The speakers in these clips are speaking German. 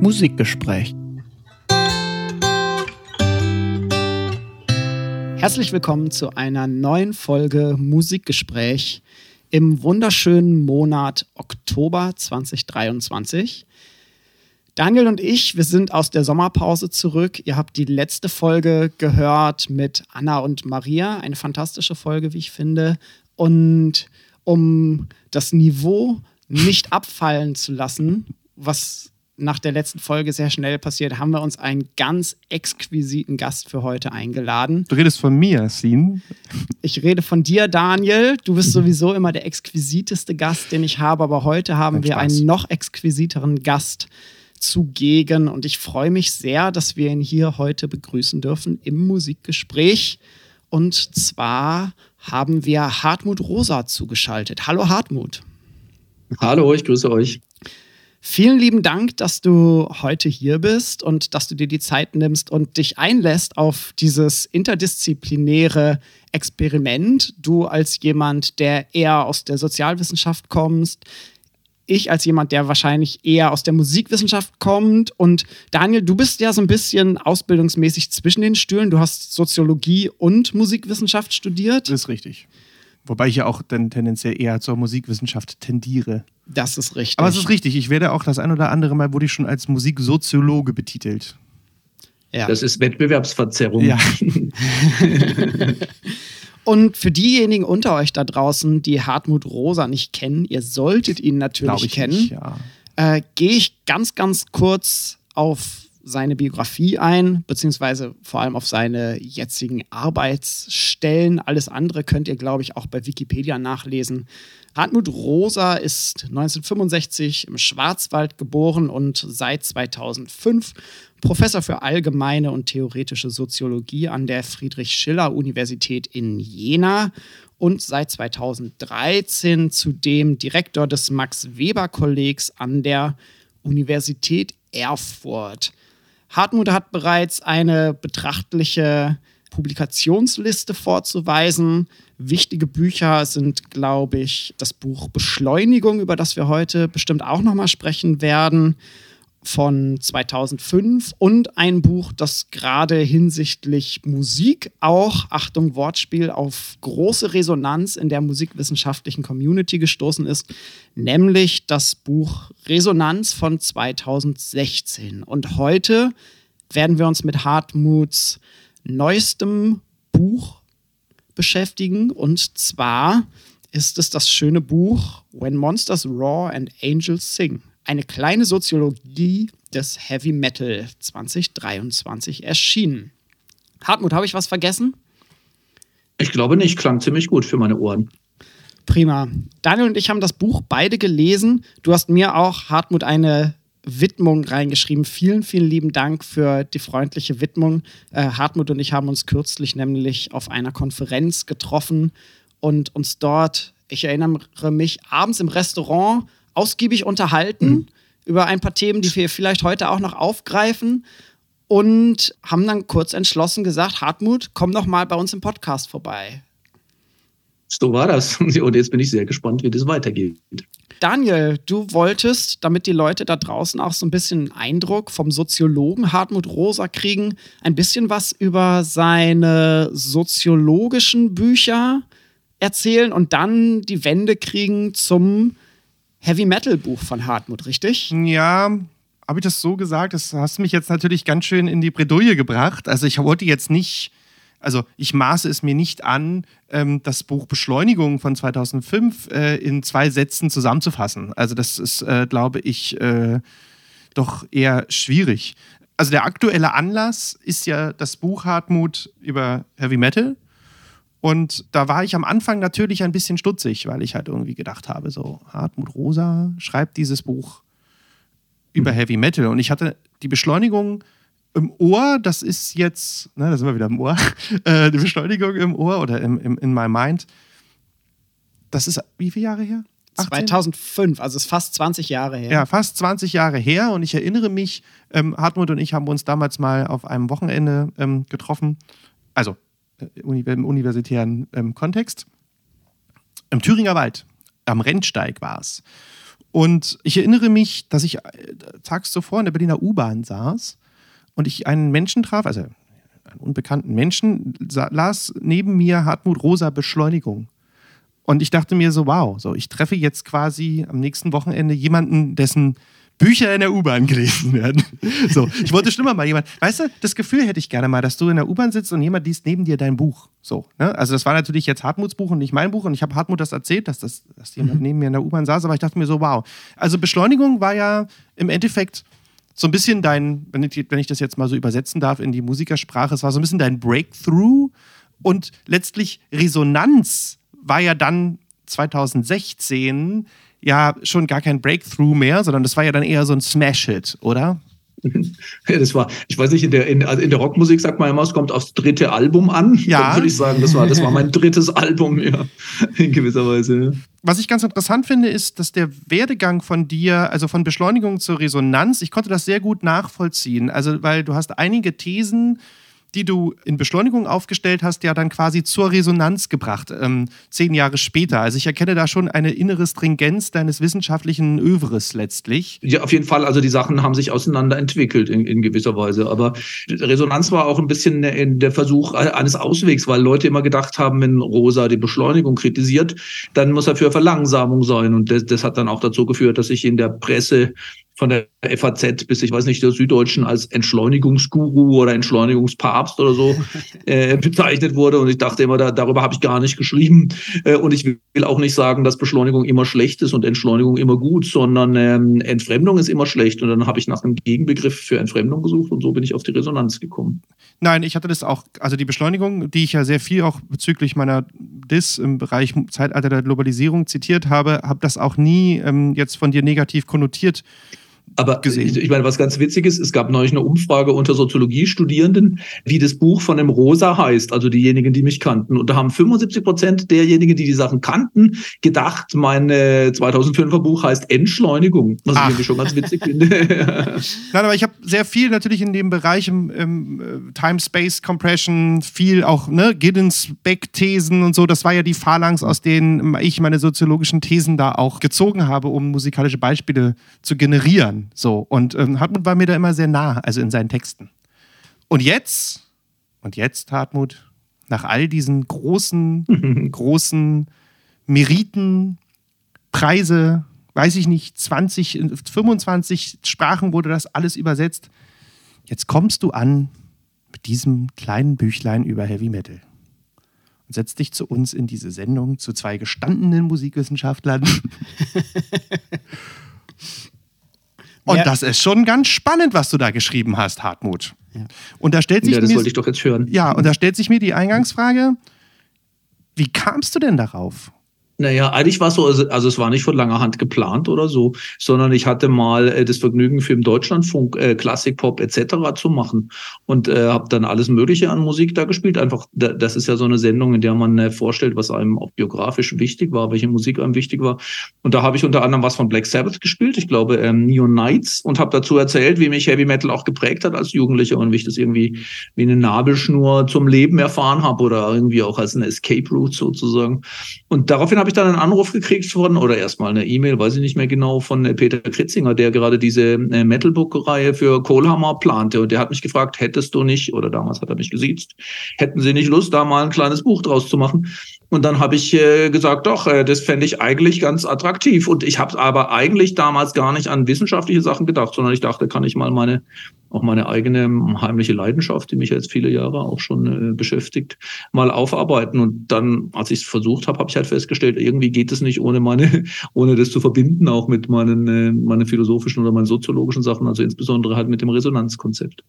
Musikgespräch. Herzlich willkommen zu einer neuen Folge Musikgespräch im wunderschönen Monat Oktober 2023. Daniel und ich, wir sind aus der Sommerpause zurück. Ihr habt die letzte Folge gehört mit Anna und Maria, eine fantastische Folge, wie ich finde. Und um das Niveau nicht abfallen zu lassen, was nach der letzten Folge sehr schnell passiert, haben wir uns einen ganz exquisiten Gast für heute eingeladen. Du redest von mir, Sin. Ich rede von dir, Daniel. Du bist sowieso immer der exquisiteste Gast, den ich habe, aber heute haben wir einen noch exquisiteren Gast zugegen und ich freue mich sehr, dass wir ihn hier heute begrüßen dürfen im Musikgespräch. Und zwar haben wir Hartmut Rosa zugeschaltet. Hallo Hartmut. Hallo, ich grüße euch. Vielen lieben Dank, dass du heute hier bist und dass du dir die Zeit nimmst und dich einlässt auf dieses interdisziplinäre Experiment. Du als jemand, der eher aus der Sozialwissenschaft kommst, ich als jemand, der wahrscheinlich eher aus der Musikwissenschaft kommt. Und Daniel, du bist ja so ein bisschen ausbildungsmäßig zwischen den Stühlen. Du hast Soziologie und Musikwissenschaft studiert. Das ist richtig. Wobei ich ja auch dann tendenziell eher zur Musikwissenschaft tendiere. Das ist richtig. Aber es ist richtig. Ich werde auch das ein oder andere Mal wurde ich schon als Musiksoziologe betitelt. Ja. Das ist Wettbewerbsverzerrung. Ja. Und für diejenigen unter euch da draußen, die Hartmut Rosa nicht kennen, ihr solltet ihn natürlich kennen, nicht, ja. äh, gehe ich ganz, ganz kurz auf seine Biografie ein, beziehungsweise vor allem auf seine jetzigen Arbeitsstellen. Alles andere könnt ihr, glaube ich, auch bei Wikipedia nachlesen. Hartmut Rosa ist 1965 im Schwarzwald geboren und seit 2005 Professor für allgemeine und theoretische Soziologie an der Friedrich-Schiller-Universität in Jena und seit 2013 zudem Direktor des Max-Weber-Kollegs an der Universität Erfurt. Hartmut hat bereits eine betrachtliche Publikationsliste vorzuweisen. Wichtige Bücher sind, glaube ich, das Buch Beschleunigung, über das wir heute bestimmt auch nochmal sprechen werden, von 2005 und ein Buch, das gerade hinsichtlich Musik auch, Achtung, Wortspiel, auf große Resonanz in der musikwissenschaftlichen Community gestoßen ist, nämlich das Buch Resonanz von 2016. Und heute werden wir uns mit Hartmuts neuestem Buch beschäftigen. Und zwar ist es das schöne Buch When Monsters Roar and Angels Sing. Eine kleine Soziologie des Heavy Metal 2023 erschienen. Hartmut, habe ich was vergessen? Ich glaube nicht, klang ziemlich gut für meine Ohren. Prima. Daniel und ich haben das Buch beide gelesen. Du hast mir auch, Hartmut, eine Widmung reingeschrieben. Vielen, vielen lieben Dank für die freundliche Widmung. Äh, Hartmut und ich haben uns kürzlich nämlich auf einer Konferenz getroffen und uns dort, ich erinnere mich, abends im Restaurant ausgiebig unterhalten mhm. über ein paar Themen, die wir vielleicht heute auch noch aufgreifen und haben dann kurz entschlossen gesagt, Hartmut, komm doch mal bei uns im Podcast vorbei. So war das. Und jetzt bin ich sehr gespannt, wie das weitergeht. Daniel, du wolltest, damit die Leute da draußen auch so ein bisschen einen Eindruck vom Soziologen Hartmut Rosa kriegen, ein bisschen was über seine soziologischen Bücher erzählen und dann die Wende kriegen zum Heavy Metal Buch von Hartmut, richtig? Ja, habe ich das so gesagt? Das hast mich jetzt natürlich ganz schön in die Bredouille gebracht. Also ich wollte jetzt nicht also ich maße es mir nicht an, ähm, das Buch Beschleunigung von 2005 äh, in zwei Sätzen zusammenzufassen. Also das ist, äh, glaube ich, äh, doch eher schwierig. Also der aktuelle Anlass ist ja das Buch Hartmut über Heavy Metal. Und da war ich am Anfang natürlich ein bisschen stutzig, weil ich halt irgendwie gedacht habe, so Hartmut Rosa schreibt dieses Buch über mhm. Heavy Metal. Und ich hatte die Beschleunigung im Ohr, das ist jetzt, ne, da sind wir wieder im Ohr, äh, die Beschleunigung im Ohr oder im, im, in my mind. Das ist wie viele Jahre her? 18? 2005, also ist fast 20 Jahre her. Ja, fast 20 Jahre her und ich erinnere mich, ähm, Hartmut und ich haben uns damals mal auf einem Wochenende ähm, getroffen, also im universitären ähm, Kontext, im Thüringer Wald, am Rennsteig war es. Und ich erinnere mich, dass ich äh, tags zuvor in der Berliner U-Bahn saß und ich einen Menschen traf, also einen unbekannten Menschen, las neben mir Hartmut Rosa Beschleunigung. Und ich dachte mir so, wow, so ich treffe jetzt quasi am nächsten Wochenende jemanden, dessen Bücher in der U-Bahn gelesen werden. So, ich wollte schon immer mal jemand, weißt du, das Gefühl hätte ich gerne mal, dass du in der U-Bahn sitzt und jemand liest neben dir dein Buch. So, ne? Also das war natürlich jetzt Hartmuts Buch und nicht mein Buch und ich habe Hartmut das erzählt, dass, das, dass jemand mhm. neben mir in der U-Bahn saß, aber ich dachte mir so, wow. Also Beschleunigung war ja im Endeffekt so ein bisschen dein, wenn ich, wenn ich das jetzt mal so übersetzen darf in die Musikersprache, es war so ein bisschen dein Breakthrough und letztlich Resonanz war ja dann 2016 ja schon gar kein Breakthrough mehr, sondern das war ja dann eher so ein Smash-Hit, oder? Ja, das war, ich weiß nicht, in der, in, also in der Rockmusik sagt man immer, es kommt aufs dritte Album an. Ja. Dann würde ich sagen, das war, das war mein drittes Album, ja, in gewisser Weise. Ja. Was ich ganz interessant finde, ist, dass der Werdegang von dir, also von Beschleunigung zur Resonanz, ich konnte das sehr gut nachvollziehen. Also, weil du hast einige Thesen die du in Beschleunigung aufgestellt hast, ja dann quasi zur Resonanz gebracht, ähm, zehn Jahre später. Also ich erkenne da schon eine innere Stringenz deines wissenschaftlichen Övres letztlich. Ja, auf jeden Fall. Also die Sachen haben sich auseinanderentwickelt in, in gewisser Weise. Aber Resonanz war auch ein bisschen der Versuch eines Auswegs, weil Leute immer gedacht haben, wenn Rosa die Beschleunigung kritisiert, dann muss er für Verlangsamung sein. Und das, das hat dann auch dazu geführt, dass ich in der Presse von der FAZ bis, ich weiß nicht, der Süddeutschen als Entschleunigungsguru oder Entschleunigungspapst oder so äh, bezeichnet wurde. Und ich dachte immer, da, darüber habe ich gar nicht geschrieben. Äh, und ich will auch nicht sagen, dass Beschleunigung immer schlecht ist und Entschleunigung immer gut, sondern ähm, Entfremdung ist immer schlecht. Und dann habe ich nach einem Gegenbegriff für Entfremdung gesucht und so bin ich auf die Resonanz gekommen. Nein, ich hatte das auch, also die Beschleunigung, die ich ja sehr viel auch bezüglich meiner Dis im Bereich Zeitalter der Globalisierung zitiert habe, habe das auch nie ähm, jetzt von dir negativ konnotiert aber gesehen. Ich, meine, was ganz witzig ist, es gab neulich eine Umfrage unter Soziologiestudierenden, wie das Buch von dem Rosa heißt, also diejenigen, die mich kannten. Und da haben 75 Prozent derjenigen, die die Sachen kannten, gedacht, mein äh, 2005er Buch heißt Entschleunigung, was Ach. ich irgendwie schon ganz witzig finde. Nein, aber ich habe sehr viel natürlich in dem Bereich im, im äh, Time-Space-Compression, viel auch ne, Giddens-Beck-Thesen und so. Das war ja die Phalanx, aus denen ich meine soziologischen Thesen da auch gezogen habe, um musikalische Beispiele zu generieren. So. Und ähm, Hartmut war mir da immer sehr nah, also in seinen Texten. Und jetzt, und jetzt, Hartmut, nach all diesen großen, großen Meriten, Preise, weiß ich nicht, 20, 25 Sprachen wurde das alles übersetzt. Jetzt kommst du an mit diesem kleinen Büchlein über Heavy Metal und setzt dich zu uns in diese Sendung zu zwei gestandenen Musikwissenschaftlern. Und ja. das ist schon ganz spannend, was du da geschrieben hast, Hartmut. Ja. Und da stellt sich ja, das mir, wollte ich doch jetzt hören. Ja, und da stellt sich mir die Eingangsfrage: Wie kamst du denn darauf? Naja, eigentlich war es so, also, also es war nicht von langer Hand geplant oder so, sondern ich hatte mal äh, das Vergnügen, für den Deutschlandfunk äh, Klassik, Pop etc. zu machen und äh, habe dann alles Mögliche an Musik da gespielt. Einfach, da, das ist ja so eine Sendung, in der man äh, vorstellt, was einem auch biografisch wichtig war, welche Musik einem wichtig war. Und da habe ich unter anderem was von Black Sabbath gespielt, ich glaube ähm, Neon Knights und habe dazu erzählt, wie mich Heavy Metal auch geprägt hat als Jugendlicher und wie ich das irgendwie wie eine Nabelschnur zum Leben erfahren habe oder irgendwie auch als eine Escape Route sozusagen. Und daraufhin habe habe ich dann einen Anruf gekriegt von, oder erstmal eine E-Mail, weiß ich nicht mehr genau, von äh, Peter Kritzinger, der gerade diese äh, Metalbook-Reihe für Kohlhammer plante. Und der hat mich gefragt, hättest du nicht, oder damals hat er mich gesiezt, hätten Sie nicht Lust, da mal ein kleines Buch draus zu machen? Und dann habe ich äh, gesagt, doch, äh, das fände ich eigentlich ganz attraktiv. Und ich habe aber eigentlich damals gar nicht an wissenschaftliche Sachen gedacht, sondern ich dachte, kann ich mal meine, auch meine eigene heimliche Leidenschaft, die mich jetzt viele Jahre auch schon äh, beschäftigt, mal aufarbeiten. Und dann, als ich es versucht habe, habe ich halt festgestellt, irgendwie geht es nicht ohne meine, ohne das zu verbinden, auch mit meinen, äh, meinen philosophischen oder meinen soziologischen Sachen, also insbesondere halt mit dem Resonanzkonzept.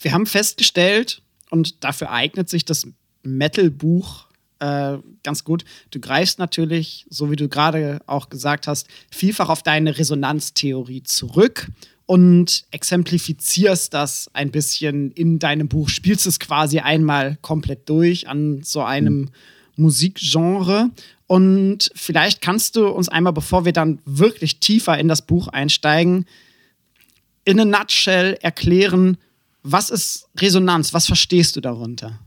Wir haben festgestellt, und dafür eignet sich das Metal-Buch äh, ganz gut. Du greifst natürlich, so wie du gerade auch gesagt hast, vielfach auf deine Resonanztheorie zurück und exemplifizierst das ein bisschen in deinem Buch, spielst es quasi einmal komplett durch an so einem mhm. Musikgenre. Und vielleicht kannst du uns einmal, bevor wir dann wirklich tiefer in das Buch einsteigen, in a nutshell erklären, was ist Resonanz? Was verstehst du darunter?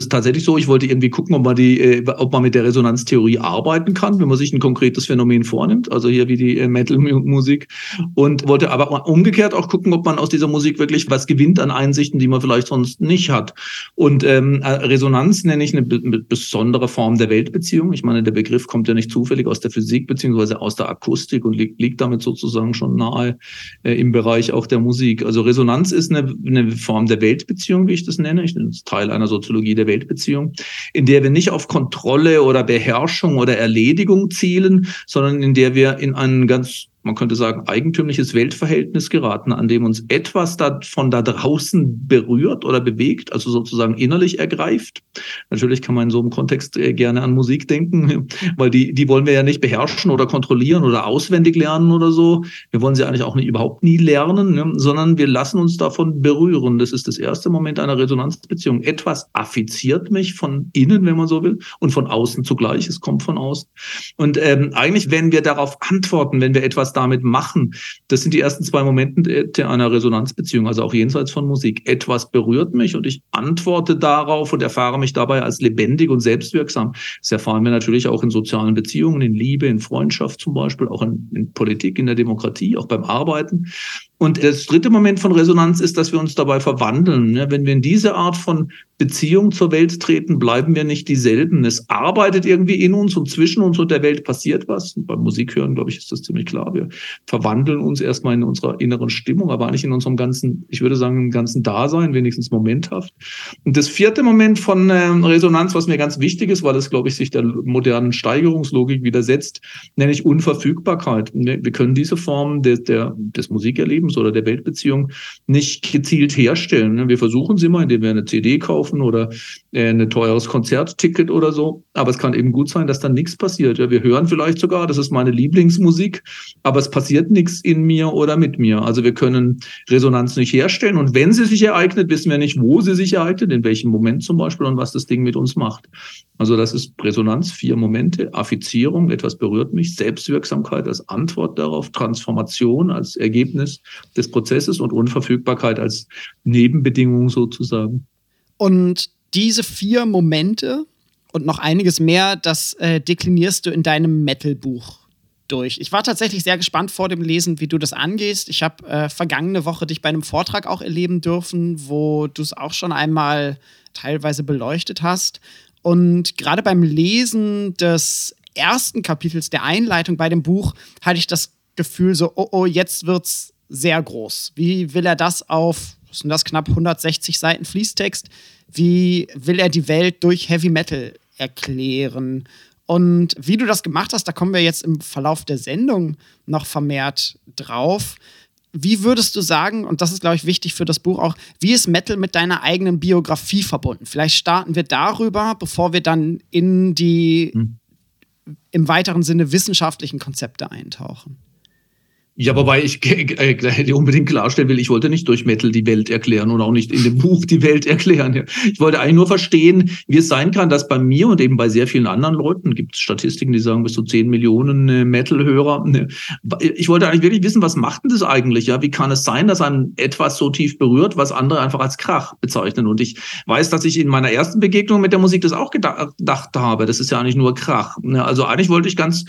Ist tatsächlich so, ich wollte irgendwie gucken, ob man die, äh, ob man mit der Resonanztheorie arbeiten kann, wenn man sich ein konkretes Phänomen vornimmt, also hier wie die äh, Metal-Musik. Und wollte aber umgekehrt auch gucken, ob man aus dieser Musik wirklich was gewinnt an Einsichten, die man vielleicht sonst nicht hat. Und ähm, äh, Resonanz nenne ich eine besondere Form der Weltbeziehung. Ich meine, der Begriff kommt ja nicht zufällig aus der Physik beziehungsweise aus der Akustik und liegt, liegt damit sozusagen schon nahe äh, im Bereich auch der Musik. Also Resonanz ist eine, eine Form der Weltbeziehung, wie ich das nenne. Ich nenne es Teil einer Soziologie der Weltbeziehung, in der wir nicht auf Kontrolle oder Beherrschung oder Erledigung zielen, sondern in der wir in einen ganz man könnte sagen, eigentümliches Weltverhältnis geraten, an dem uns etwas da von da draußen berührt oder bewegt, also sozusagen innerlich ergreift. Natürlich kann man in so einem Kontext äh, gerne an Musik denken, weil die, die wollen wir ja nicht beherrschen oder kontrollieren oder auswendig lernen oder so. Wir wollen sie eigentlich auch nicht, überhaupt nie lernen, ne? sondern wir lassen uns davon berühren. Das ist das erste Moment einer Resonanzbeziehung. Etwas affiziert mich von innen, wenn man so will, und von außen zugleich. Es kommt von außen. Und ähm, eigentlich, wenn wir darauf antworten, wenn wir etwas was damit machen. Das sind die ersten zwei Momente einer Resonanzbeziehung, also auch jenseits von Musik. Etwas berührt mich und ich antworte darauf und erfahre mich dabei als lebendig und selbstwirksam. Das erfahren wir natürlich auch in sozialen Beziehungen, in Liebe, in Freundschaft zum Beispiel, auch in, in Politik, in der Demokratie, auch beim Arbeiten. Und das dritte Moment von Resonanz ist, dass wir uns dabei verwandeln. Wenn wir in diese Art von Beziehung zur Welt treten, bleiben wir nicht dieselben. Es arbeitet irgendwie in uns und zwischen uns und der Welt passiert was. Und beim Musikhören, glaube ich, ist das ziemlich klar. Wir verwandeln uns erstmal in unserer inneren Stimmung, aber eigentlich in unserem ganzen, ich würde sagen, im ganzen Dasein, wenigstens momenthaft. Und das vierte Moment von ähm, Resonanz, was mir ganz wichtig ist, weil es, glaube ich, sich der modernen Steigerungslogik widersetzt, nenne ich Unverfügbarkeit. Wir können diese Form des, der, des Musikerlebens oder der Weltbeziehung nicht gezielt herstellen. Wir versuchen sie mal, indem wir eine CD kaufen oder äh, ein teures Konzertticket oder so. Aber es kann eben gut sein, dass dann nichts passiert. Wir hören vielleicht sogar, das ist meine Lieblingsmusik, aber es passiert nichts in mir oder mit mir. Also wir können Resonanz nicht herstellen. Und wenn sie sich ereignet, wissen wir nicht, wo sie sich ereignet, in welchem Moment zum Beispiel und was das Ding mit uns macht. Also das ist Resonanz, vier Momente, Affizierung, etwas berührt mich, Selbstwirksamkeit als Antwort darauf, Transformation als Ergebnis des Prozesses und Unverfügbarkeit als Nebenbedingung sozusagen. Und diese vier Momente und noch einiges mehr, das äh, deklinierst du in deinem Metal-Buch durch. Ich war tatsächlich sehr gespannt vor dem Lesen, wie du das angehst. Ich habe äh, vergangene Woche dich bei einem Vortrag auch erleben dürfen, wo du es auch schon einmal teilweise beleuchtet hast. Und gerade beim Lesen des ersten Kapitels der Einleitung bei dem Buch hatte ich das Gefühl so, oh oh, jetzt wird's sehr groß. Wie will er das auf was sind das, knapp 160 Seiten Fließtext. Wie will er die Welt durch Heavy Metal erklären? Und wie du das gemacht hast, da kommen wir jetzt im Verlauf der Sendung noch vermehrt drauf. Wie würdest du sagen, und das ist, glaube ich, wichtig für das Buch auch, wie ist Metal mit deiner eigenen Biografie verbunden? Vielleicht starten wir darüber, bevor wir dann in die hm. im weiteren Sinne wissenschaftlichen Konzepte eintauchen. Ja, wobei ich äh, unbedingt klarstellen will, ich wollte nicht durch Metal die Welt erklären und auch nicht in dem Buch die Welt erklären. Ich wollte eigentlich nur verstehen, wie es sein kann, dass bei mir und eben bei sehr vielen anderen Leuten, gibt es Statistiken, die sagen bis zu 10 Millionen äh, Metal-Hörer. Ne, ich wollte eigentlich wirklich wissen, was macht denn das eigentlich? Ja, wie kann es sein, dass einem etwas so tief berührt, was andere einfach als Krach bezeichnen? Und ich weiß, dass ich in meiner ersten Begegnung mit der Musik das auch gedacht habe. Das ist ja eigentlich nur Krach. Ne, also eigentlich wollte ich ganz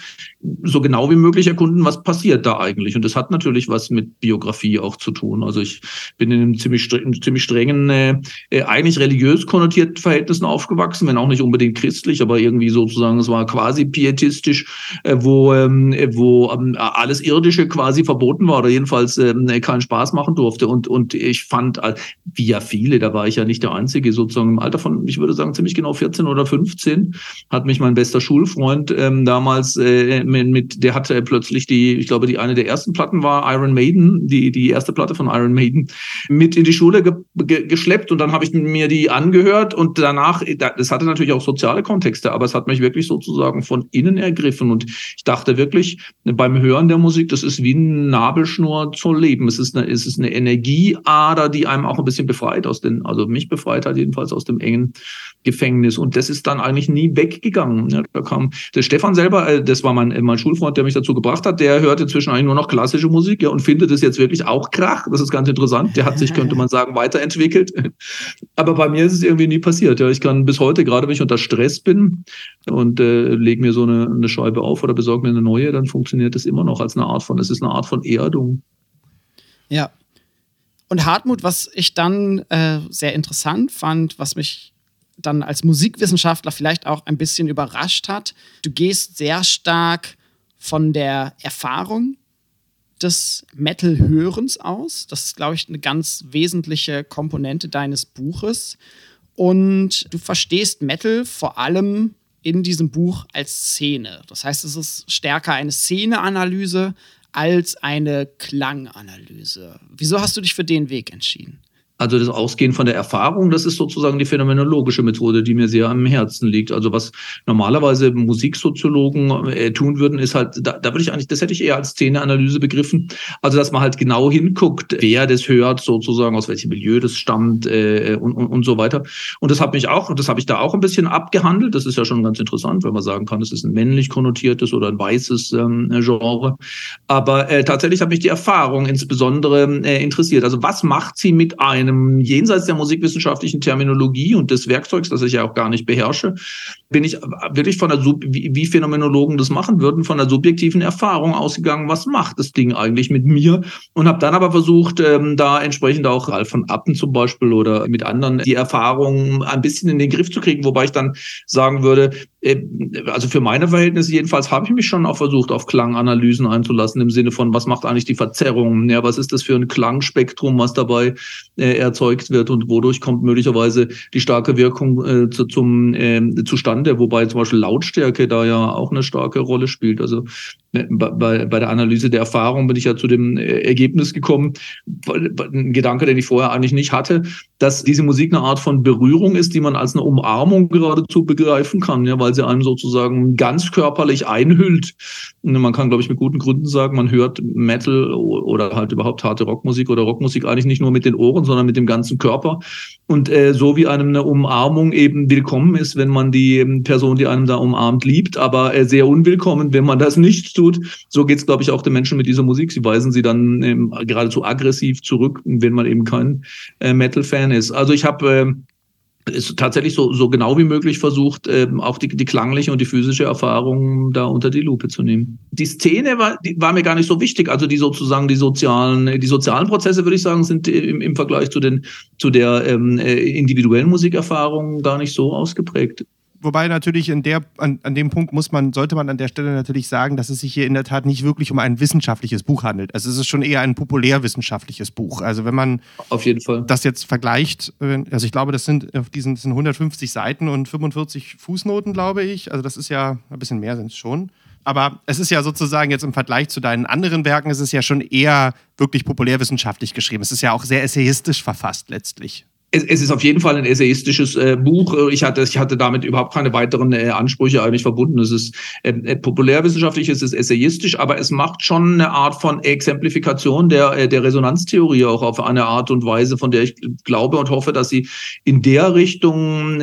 so genau wie möglich erkunden, was passiert da eigentlich. Und das hat natürlich was mit Biografie auch zu tun. Also ich bin in einem ziemlich, ziemlich strengen, äh, äh, eigentlich religiös konnotierten Verhältnissen aufgewachsen, wenn auch nicht unbedingt christlich, aber irgendwie sozusagen, es war quasi pietistisch, äh, wo, ähm, wo ähm, alles Irdische quasi verboten war oder jedenfalls ähm, keinen Spaß machen durfte. Und, und ich fand, äh, wie ja viele, da war ich ja nicht der Einzige, sozusagen im Alter von, ich würde sagen, ziemlich genau 14 oder 15, hat mich mein bester Schulfreund ähm, damals äh, mit, der hatte plötzlich die, ich glaube, die eine der ersten ersten Platten war Iron Maiden, die, die erste Platte von Iron Maiden, mit in die Schule ge ge geschleppt und dann habe ich mir die angehört und danach, das hatte natürlich auch soziale Kontexte, aber es hat mich wirklich sozusagen von innen ergriffen und ich dachte wirklich beim Hören der Musik, das ist wie ein Nabelschnur zu leben. Es ist eine, es ist eine Energieader, die einem auch ein bisschen befreit aus den, also mich befreit hat jedenfalls aus dem engen Gefängnis. Und das ist dann eigentlich nie weggegangen. Ja, da kam der Stefan selber, äh, das war mein, mein Schulfreund, der mich dazu gebracht hat, der hört inzwischen eigentlich nur noch klassische Musik, ja, und findet es jetzt wirklich auch Krach. Das ist ganz interessant. Der hat sich, könnte man sagen, weiterentwickelt. Aber bei mir ist es irgendwie nie passiert. Ja, ich kann bis heute, gerade wenn ich unter Stress bin und äh, lege mir so eine, eine Scheibe auf oder besorge mir eine neue, dann funktioniert das immer noch als eine Art von, es ist eine Art von Erdung. Ja. Und Hartmut, was ich dann äh, sehr interessant fand, was mich dann als Musikwissenschaftler vielleicht auch ein bisschen überrascht hat, du gehst sehr stark von der Erfahrung des Metal-Hörens aus. Das ist, glaube ich, eine ganz wesentliche Komponente deines Buches. Und du verstehst Metal vor allem in diesem Buch als Szene. Das heißt, es ist stärker eine Szeneanalyse als eine Klanganalyse. Wieso hast du dich für den Weg entschieden? Also das Ausgehen von der Erfahrung, das ist sozusagen die phänomenologische Methode, die mir sehr am Herzen liegt. Also was normalerweise Musiksoziologen äh, tun würden, ist halt, da, da würde ich eigentlich, das hätte ich eher als Szeneanalyse begriffen. Also dass man halt genau hinguckt, wer das hört, sozusagen aus welchem Milieu das stammt äh, und, und, und so weiter. Und das hat mich auch, das habe ich da auch ein bisschen abgehandelt. Das ist ja schon ganz interessant, wenn man sagen kann, es ist ein männlich konnotiertes oder ein weißes ähm, Genre. Aber äh, tatsächlich hat mich die Erfahrung insbesondere äh, interessiert. Also was macht sie mit einem einem jenseits der musikwissenschaftlichen Terminologie und des Werkzeugs, das ich ja auch gar nicht beherrsche, bin ich wirklich von der, wie, wie Phänomenologen das machen würden, von der subjektiven Erfahrung ausgegangen, was macht das Ding eigentlich mit mir? Und habe dann aber versucht, ähm, da entsprechend auch Ralf von Appen zum Beispiel oder mit anderen die Erfahrung ein bisschen in den Griff zu kriegen, wobei ich dann sagen würde, äh, also für meine Verhältnisse jedenfalls habe ich mich schon auch versucht, auf Klanganalysen einzulassen, im Sinne von, was macht eigentlich die Verzerrung? Ja, was ist das für ein Klangspektrum, was dabei äh, erzeugt wird und wodurch kommt möglicherweise die starke Wirkung äh, zu, zum äh, zustande, wobei zum Beispiel Lautstärke da ja auch eine starke Rolle spielt. Also bei, bei der Analyse der Erfahrung bin ich ja zu dem äh, Ergebnis gekommen, ein Gedanke, den ich vorher eigentlich nicht hatte, dass diese Musik eine Art von Berührung ist, die man als eine Umarmung geradezu begreifen kann, ja, weil sie einem sozusagen ganz körperlich einhüllt. Und man kann, glaube ich, mit guten Gründen sagen, man hört Metal oder halt überhaupt harte Rockmusik oder Rockmusik eigentlich nicht nur mit den Ohren, sondern mit dem ganzen Körper. Und äh, so wie einem eine Umarmung eben willkommen ist, wenn man die ähm, Person, die einem da umarmt, liebt, aber äh, sehr unwillkommen, wenn man das nicht tut. So geht es, glaube ich, auch den Menschen mit dieser Musik. Sie weisen sie dann ähm, geradezu aggressiv zurück, wenn man eben kein äh, Metal-Fan ist. Also ich habe äh, tatsächlich so, so genau wie möglich versucht, ähm, auch die, die klangliche und die physische Erfahrung da unter die Lupe zu nehmen. Die Szene war, die war mir gar nicht so wichtig. Also die sozusagen die sozialen, die sozialen Prozesse, würde ich sagen, sind im, im Vergleich zu den, zu der ähm, äh, individuellen Musikerfahrung gar nicht so ausgeprägt wobei natürlich in der, an, an dem Punkt muss man, sollte man an der Stelle natürlich sagen, dass es sich hier in der Tat nicht wirklich um ein wissenschaftliches Buch handelt. Also es ist schon eher ein populärwissenschaftliches Buch. Also wenn man auf jeden Fall das jetzt vergleicht, also ich glaube, das sind auf diesen sind 150 Seiten und 45 Fußnoten, glaube ich. Also das ist ja ein bisschen mehr sind es schon. Aber es ist ja sozusagen jetzt im Vergleich zu deinen anderen Werken, es ist ja schon eher wirklich populärwissenschaftlich geschrieben. Es ist ja auch sehr essayistisch verfasst letztlich es, es ist auf jeden Fall ein essayistisches äh, Buch. Ich hatte, ich hatte damit überhaupt keine weiteren äh, Ansprüche eigentlich verbunden. Es ist äh, äh, populärwissenschaftlich, es ist essayistisch, aber es macht schon eine Art von Exemplifikation der, äh, der Resonanztheorie auch auf eine Art und Weise, von der ich glaube und hoffe, dass sie in der Richtung,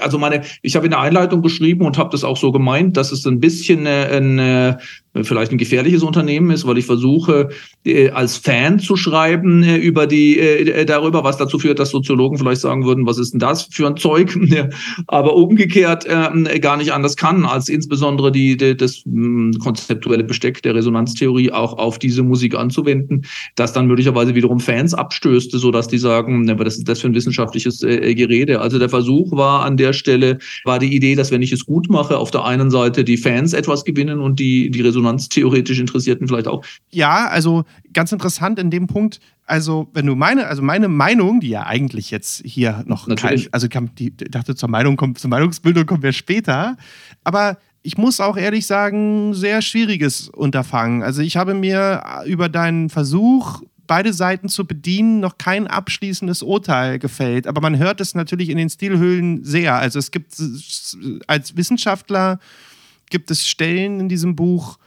also meine, ich habe in der Einleitung geschrieben und habe das auch so gemeint, dass es ein bisschen äh, eine, vielleicht ein gefährliches Unternehmen ist, weil ich versuche, äh, als Fan zu schreiben äh, über die, äh, darüber, was dazu führt, dass Soziologen vielleicht sagen würden, was ist denn das für ein Zeug? Aber umgekehrt äh, gar nicht anders kann, als insbesondere die, das hm, konzeptuelle Besteck der Resonanztheorie auch auf diese Musik anzuwenden, das dann möglicherweise wiederum Fans abstößt, sodass die sagen, was ist das für ein wissenschaftliches äh, Gerede? Also der Versuch war an der Stelle, war die Idee, dass wenn ich es gut mache, auf der einen Seite die Fans etwas gewinnen und die, die Resonanz resonanztheoretisch Interessierten vielleicht auch. Ja, also ganz interessant in dem Punkt. Also, wenn du meine, also meine Meinung, die ja eigentlich jetzt hier noch Natürlich. kein, also die, ich dachte, zur Meinung kommt, zur Meinungsbildung kommen wir später. Aber ich muss auch ehrlich sagen, sehr schwieriges Unterfangen. Also ich habe mir über deinen Versuch, beide Seiten zu bedienen, noch kein abschließendes Urteil gefällt. Aber man hört es natürlich in den Stilhüllen sehr. Also es gibt als Wissenschaftler gibt es Stellen in diesem Buch,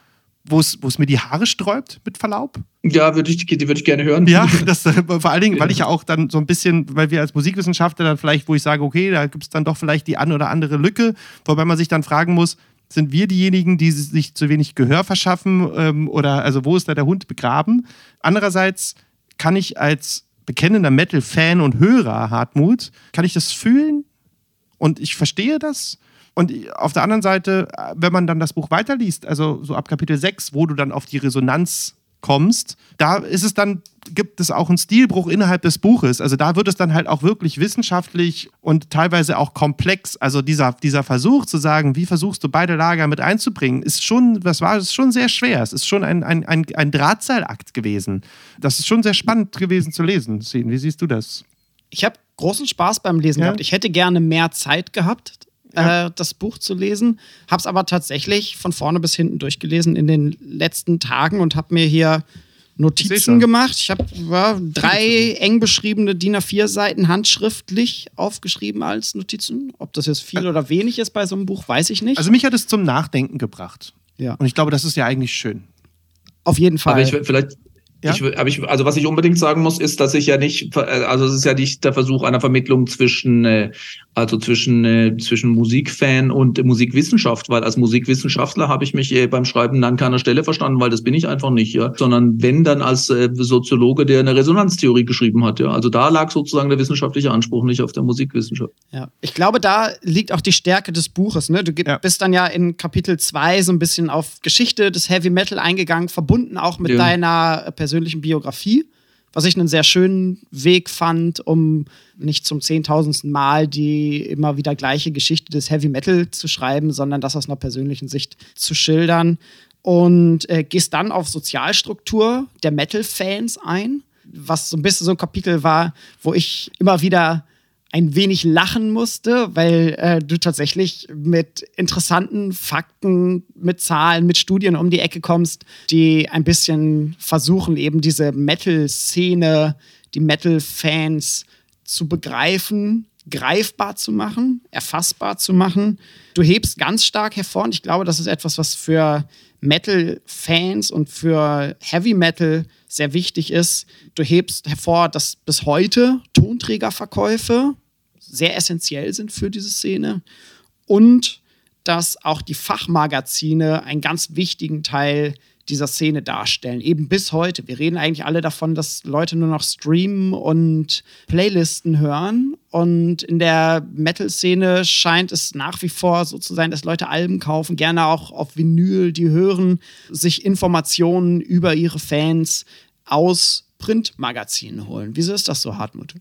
wo es, mir die Haare sträubt, mit Verlaub. Ja, würde ich, die würde ich gerne hören. Ja, das, äh, vor allen Dingen, weil ich ja auch dann so ein bisschen, weil wir als Musikwissenschaftler dann vielleicht, wo ich sage, okay, da gibt es dann doch vielleicht die eine oder andere Lücke, wobei man sich dann fragen muss, Sind wir diejenigen, die sich zu wenig Gehör verschaffen ähm, oder also wo ist da der Hund begraben? Andererseits kann ich als bekennender Metal-Fan und Hörer, Hartmut, kann ich das fühlen und ich verstehe das. Und auf der anderen Seite, wenn man dann das Buch weiterliest, also so ab Kapitel 6, wo du dann auf die Resonanz kommst, da ist es dann, gibt es auch einen Stilbruch innerhalb des Buches. Also da wird es dann halt auch wirklich wissenschaftlich und teilweise auch komplex. Also dieser, dieser Versuch zu sagen, wie versuchst du beide Lager mit einzubringen, ist schon, das war ist schon sehr schwer. Es ist schon ein, ein, ein, ein Drahtseilakt gewesen. Das ist schon sehr spannend gewesen zu lesen. Wie siehst du das? Ich habe großen Spaß beim Lesen ja? gehabt. Ich hätte gerne mehr Zeit gehabt ja. äh, das Buch zu lesen. Habe es aber tatsächlich von vorne bis hinten durchgelesen in den letzten Tagen und habe mir hier Notizen gemacht. Ich habe ja, drei eng beschriebene DIN A4-Seiten handschriftlich aufgeschrieben als Notizen. Ob das jetzt viel oder wenig ist bei so einem Buch, weiß ich nicht. Also mich hat es zum Nachdenken gebracht. Ja. Und ich glaube, das ist ja eigentlich schön. Auf jeden Fall. Aber ich, vielleicht, ja? Ich, aber ich, also was ich unbedingt sagen muss, ist, dass ich ja nicht, also es ist ja nicht der Versuch einer Vermittlung zwischen äh, also zwischen, äh, zwischen Musikfan und Musikwissenschaft, weil als Musikwissenschaftler habe ich mich äh, beim Schreiben an keiner Stelle verstanden, weil das bin ich einfach nicht, ja, sondern wenn dann als äh, Soziologe, der eine Resonanztheorie geschrieben hat, ja. Also da lag sozusagen der wissenschaftliche Anspruch nicht auf der Musikwissenschaft. Ja, ich glaube, da liegt auch die Stärke des Buches, ne? Du ja. bist dann ja in Kapitel 2 so ein bisschen auf Geschichte des Heavy Metal eingegangen, verbunden auch mit ja. deiner persönlichen Biografie was ich einen sehr schönen Weg fand, um nicht zum zehntausendsten Mal die immer wieder gleiche Geschichte des Heavy Metal zu schreiben, sondern das aus einer persönlichen Sicht zu schildern. Und äh, gehst dann auf Sozialstruktur der Metal-Fans ein, was so ein bisschen so ein Kapitel war, wo ich immer wieder ein wenig lachen musste, weil äh, du tatsächlich mit interessanten Fakten, mit Zahlen, mit Studien um die Ecke kommst, die ein bisschen versuchen, eben diese Metal-Szene, die Metal-Fans zu begreifen, greifbar zu machen, erfassbar zu machen. Du hebst ganz stark hervor und ich glaube, das ist etwas, was für Metal-Fans und für Heavy Metal sehr wichtig ist. Du hebst hervor, dass bis heute Tonträgerverkäufe sehr essentiell sind für diese Szene und dass auch die Fachmagazine einen ganz wichtigen Teil dieser Szene darstellen. Eben bis heute. Wir reden eigentlich alle davon, dass Leute nur noch streamen und Playlisten hören. Und in der Metal-Szene scheint es nach wie vor so zu sein, dass Leute Alben kaufen, gerne auch auf Vinyl, die hören, sich Informationen über ihre Fans aus Printmagazinen holen. Wieso ist das so, Hartmut?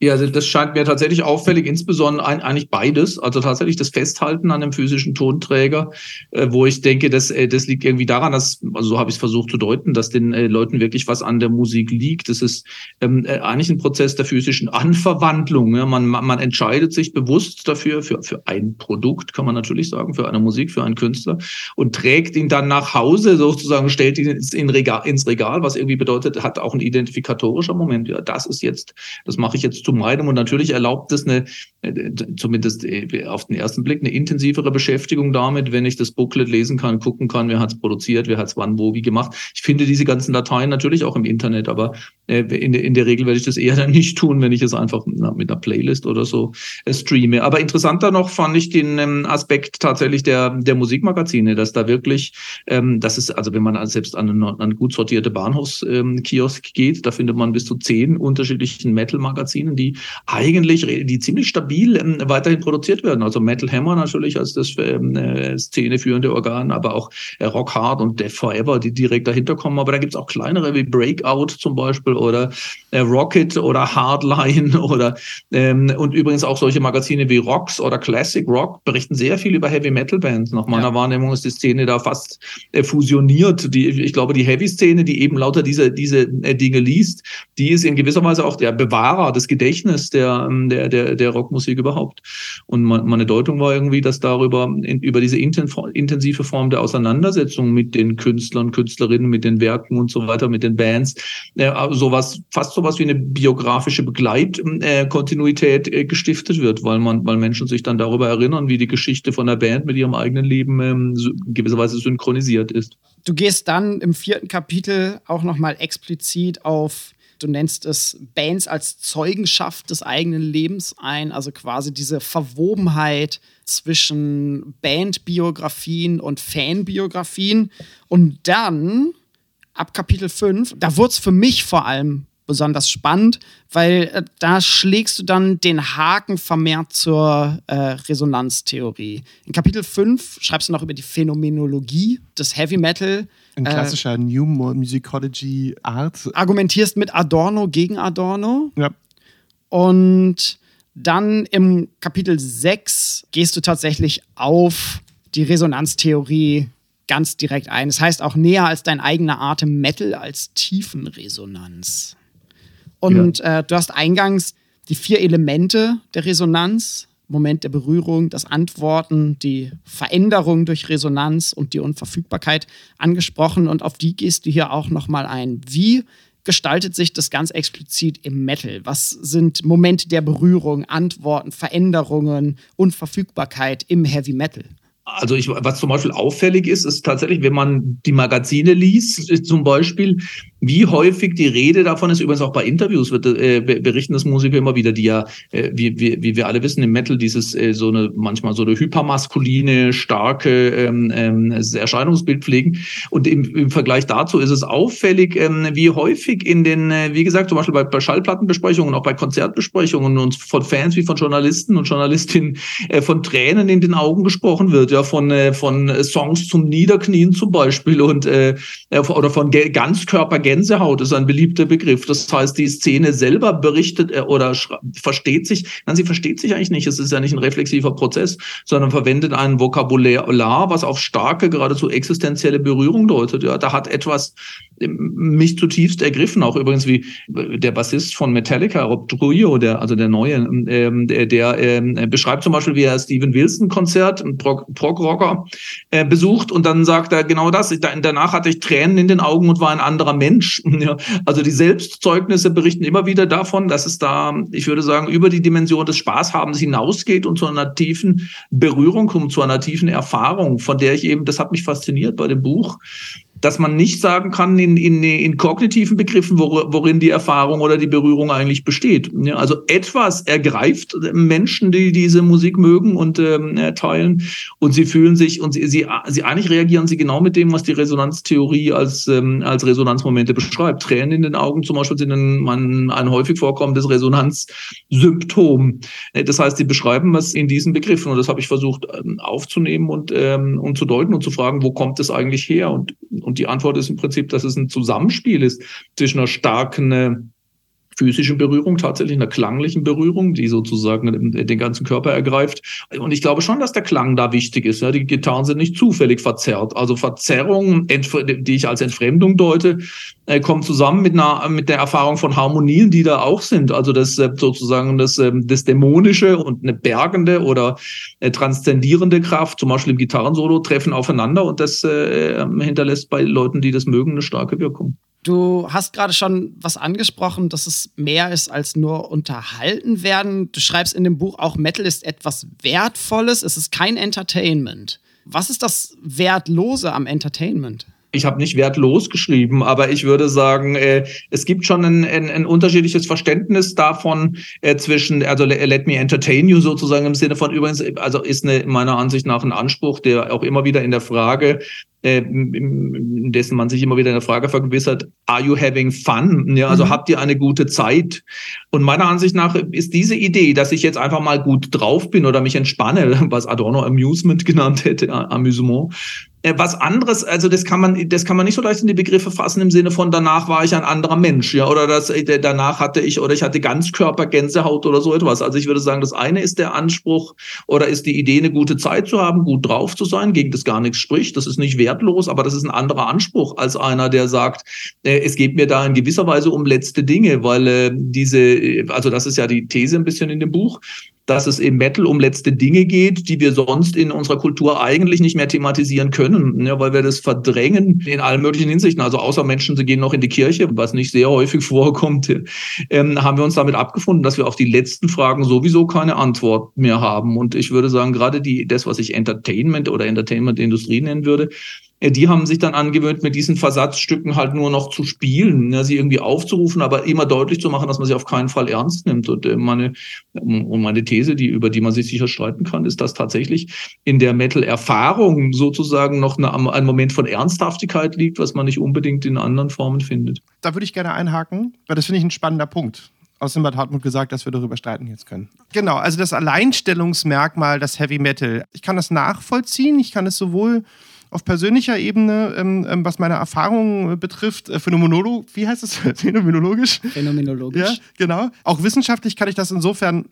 Ja, also das scheint mir tatsächlich auffällig, insbesondere ein, eigentlich beides. Also tatsächlich das Festhalten an dem physischen Tonträger, äh, wo ich denke, das, äh, das liegt irgendwie daran, dass, also so habe ich es versucht zu deuten, dass den äh, Leuten wirklich was an der Musik liegt. Das ist ähm, äh, eigentlich ein Prozess der physischen Anverwandlung. Ja? Man, man entscheidet sich bewusst dafür, für, für ein Produkt, kann man natürlich sagen, für eine Musik, für einen Künstler und trägt ihn dann nach Hause, sozusagen stellt ihn ins, in Regal, ins Regal, was irgendwie bedeutet, hat auch ein identifikatorischer Moment. Ja, das ist jetzt, das mache ich jetzt zu meinem. Und natürlich erlaubt es eine, äh, zumindest äh, auf den ersten Blick, eine intensivere Beschäftigung damit, wenn ich das Booklet lesen kann, gucken kann, wer hat es produziert, wer hat es wann, wo, wie gemacht. Ich finde diese ganzen Dateien natürlich auch im Internet, aber äh, in, in der Regel werde ich das eher dann nicht tun, wenn ich es einfach mit einer Playlist oder so streame. Aber interessanter noch fand ich den ähm, Aspekt tatsächlich der, der Musikmagazine, dass da wirklich, ähm, das ist, also wenn man selbst an eine, an gut sortierte Bahnhofskiosk ähm, geht, da findet man bis zu zehn unterschiedlichen Metal-Magazinen, die eigentlich, die ziemlich stabil ähm, weiterhin produziert werden. Also Metal Hammer natürlich als das ähm, äh, szeneführende Organ, aber auch äh, Rock Hard und Death Forever, die direkt dahinter kommen. Aber da gibt's auch kleinere wie Breakout zum Beispiel oder äh, Rocket oder Hardline oder ähm, und übrigens auch solche Magazine wie Rocks oder Classic Rock berichten sehr viel über Heavy Metal Bands. Nach meiner ja. Wahrnehmung ist die Szene da fast äh, fusioniert. Die, ich glaube, die Heavy-Szene, die eben lauter diese, diese äh, Dinge liest, die ist in gewisser Weise auch der Bewahrer des Gedächtnisses Gedächtnis der, ähm, der, der, der Rockmusik überhaupt. Und meine Deutung war irgendwie, dass darüber, über diese intensive Form der Auseinandersetzung mit den Künstlern, Künstlerinnen, mit den Werken und so weiter, mit den Bands, äh, sowas, fast sowas wie eine biografische Begleitkontinuität äh, äh, gestiftet wird, weil man, weil Menschen sich dann darüber erinnern, wie die Geschichte von der Band mit ihrem eigenen Leben ähm, in gewisser Weise synchronisiert ist. Du gehst dann im vierten Kapitel auch nochmal explizit auf du nennst es Bands als Zeugenschaft des eigenen Lebens ein, also quasi diese Verwobenheit zwischen Bandbiografien und Fanbiografien. Und dann, ab Kapitel 5, da wurde es für mich vor allem besonders spannend, weil äh, da schlägst du dann den Haken vermehrt zur äh, Resonanztheorie. In Kapitel 5 schreibst du noch über die Phänomenologie des Heavy Metal. Ein äh, klassischer äh, New Musicology Art. Argumentierst mit Adorno gegen Adorno. Ja. Und dann im Kapitel 6 gehst du tatsächlich auf die Resonanztheorie ganz direkt ein. Das heißt auch näher als dein eigener Atem Metal als Tiefenresonanz. Und ja. äh, du hast eingangs die vier Elemente der Resonanz. Moment der Berührung, das Antworten, die Veränderung durch Resonanz und die Unverfügbarkeit angesprochen und auf die gehst du hier auch nochmal ein. Wie gestaltet sich das ganz explizit im Metal? Was sind Momente der Berührung, Antworten, Veränderungen, Unverfügbarkeit im Heavy Metal? Also ich, was zum Beispiel auffällig ist, ist tatsächlich, wenn man die Magazine liest, zum Beispiel, wie häufig die Rede davon ist, übrigens auch bei Interviews wird, äh, berichten das Musiker immer wieder, die ja, äh, wie, wie, wie wir alle wissen, im Metal dieses äh, so eine, manchmal so eine hypermaskuline, starke ähm, ähm, Erscheinungsbild pflegen. Und im, im Vergleich dazu ist es auffällig, ähm, wie häufig in den, äh, wie gesagt, zum Beispiel bei, bei Schallplattenbesprechungen, auch bei Konzertbesprechungen und von Fans wie von Journalisten und Journalistinnen äh, von Tränen in den Augen gesprochen wird, ja, von, äh, von Songs zum Niederknien zum Beispiel und äh, oder von Ganzkörper Gänsehaut ist ein beliebter Begriff. Das heißt, die Szene selber berichtet äh, oder versteht sich, nein, sie versteht sich eigentlich nicht. Es ist ja nicht ein reflexiver Prozess, sondern verwendet ein Vokabular, was auf starke, geradezu existenzielle Berührung deutet. Ja, da hat etwas mich zutiefst ergriffen, auch übrigens wie der Bassist von Metallica, Rob Trujillo, der, also der neue, ähm, der, der ähm, beschreibt zum Beispiel, wie er Steven Wilson Konzert, ein Prog-Rocker, äh, besucht und dann sagt er genau das. Danach hatte ich Tränen in den Augen und war ein anderer Mensch. Ja, also die Selbstzeugnisse berichten immer wieder davon, dass es da, ich würde sagen, über die Dimension des Spaßhabens hinausgeht und zu einer tiefen Berührung kommt, zu einer tiefen Erfahrung, von der ich eben, das hat mich fasziniert bei dem Buch, dass man nicht sagen kann in, in, in kognitiven Begriffen, worin die Erfahrung oder die Berührung eigentlich besteht. Ja, also etwas ergreift Menschen, die diese Musik mögen und ähm, teilen und sie fühlen sich und sie, sie, sie eigentlich reagieren sie genau mit dem, was die Resonanztheorie als, ähm, als Resonanzmomente beschreibt. Tränen in den Augen zum Beispiel sind ein, ein, häufig vorkommendes Resonanzsymptom. Äh, das heißt, sie beschreiben was in diesen Begriffen und das habe ich versucht ähm, aufzunehmen und, ähm, und zu deuten und zu fragen, wo kommt es eigentlich her und und die Antwort ist im Prinzip, dass es ein Zusammenspiel ist zwischen einer starken äh, physischen Berührung, tatsächlich einer klanglichen Berührung, die sozusagen den ganzen Körper ergreift. Und ich glaube schon, dass der Klang da wichtig ist. Die Gitarren sind nicht zufällig verzerrt. Also Verzerrung, die ich als Entfremdung deute, äh, kommt zusammen mit einer mit der Erfahrung von Harmonien, die da auch sind. Also das äh, sozusagen das, ähm, das Dämonische und eine bergende oder äh, transzendierende Kraft, zum Beispiel im Gitarrensolo, treffen aufeinander und das hinterlässt bei Leuten, die das mögen, eine starke Wirkung. Du hast gerade schon was angesprochen, dass es mehr ist als nur unterhalten werden. Du schreibst in dem Buch auch, Metal ist etwas Wertvolles, es ist kein Entertainment. Was ist das Wertlose am Entertainment? Ich habe nicht wertlos geschrieben, aber ich würde sagen, äh, es gibt schon ein, ein, ein unterschiedliches Verständnis davon äh, zwischen, also let me entertain you sozusagen im Sinne von übrigens, also ist eine, meiner Ansicht nach ein Anspruch, der auch immer wieder in der Frage äh, dessen man sich immer wieder in der Frage vergewissert, are you having fun? Ja, also mhm. habt ihr eine gute Zeit? Und meiner Ansicht nach ist diese Idee, dass ich jetzt einfach mal gut drauf bin oder mich entspanne, was Adorno Amusement genannt hätte, Amüsement, was anderes, also das kann man, das kann man nicht so leicht in die Begriffe fassen im Sinne von danach war ich ein anderer Mensch, ja, oder das, äh, danach hatte ich, oder ich hatte Ganzkörpergänsehaut oder so etwas. Also ich würde sagen, das eine ist der Anspruch oder ist die Idee, eine gute Zeit zu haben, gut drauf zu sein, gegen das gar nichts spricht. Das ist nicht wertlos, aber das ist ein anderer Anspruch als einer, der sagt, äh, es geht mir da in gewisser Weise um letzte Dinge, weil äh, diese, äh, also das ist ja die These ein bisschen in dem Buch, dass es im Metal um letzte Dinge geht, die wir sonst in unserer Kultur eigentlich nicht mehr thematisieren können, ja, weil wir das verdrängen in allen möglichen Hinsichten. Also außer Menschen, sie gehen noch in die Kirche, was nicht sehr häufig vorkommt, ähm, haben wir uns damit abgefunden, dass wir auf die letzten Fragen sowieso keine Antwort mehr haben. Und ich würde sagen, gerade die, das, was ich Entertainment oder Entertainment-Industrie nennen würde, die haben sich dann angewöhnt, mit diesen Versatzstücken halt nur noch zu spielen, ja, sie irgendwie aufzurufen, aber immer deutlich zu machen, dass man sie auf keinen Fall ernst nimmt. Und äh, meine, und meine These, die, über die man sich sicher streiten kann, ist, dass tatsächlich in der Metal-Erfahrung sozusagen noch eine, ein Moment von Ernsthaftigkeit liegt, was man nicht unbedingt in anderen Formen findet. Da würde ich gerne einhaken, weil das finde ich ein spannender Punkt. Außerdem hat Hartmut gesagt, dass wir darüber streiten jetzt können. Genau, also das Alleinstellungsmerkmal, das Heavy Metal. Ich kann das nachvollziehen. Ich kann es sowohl auf persönlicher Ebene, ähm, ähm, was meine Erfahrungen betrifft, äh, phänomenologisch, wie heißt es? Phänomenologisch? Phänomenologisch. Ja, genau. Auch wissenschaftlich kann ich das insofern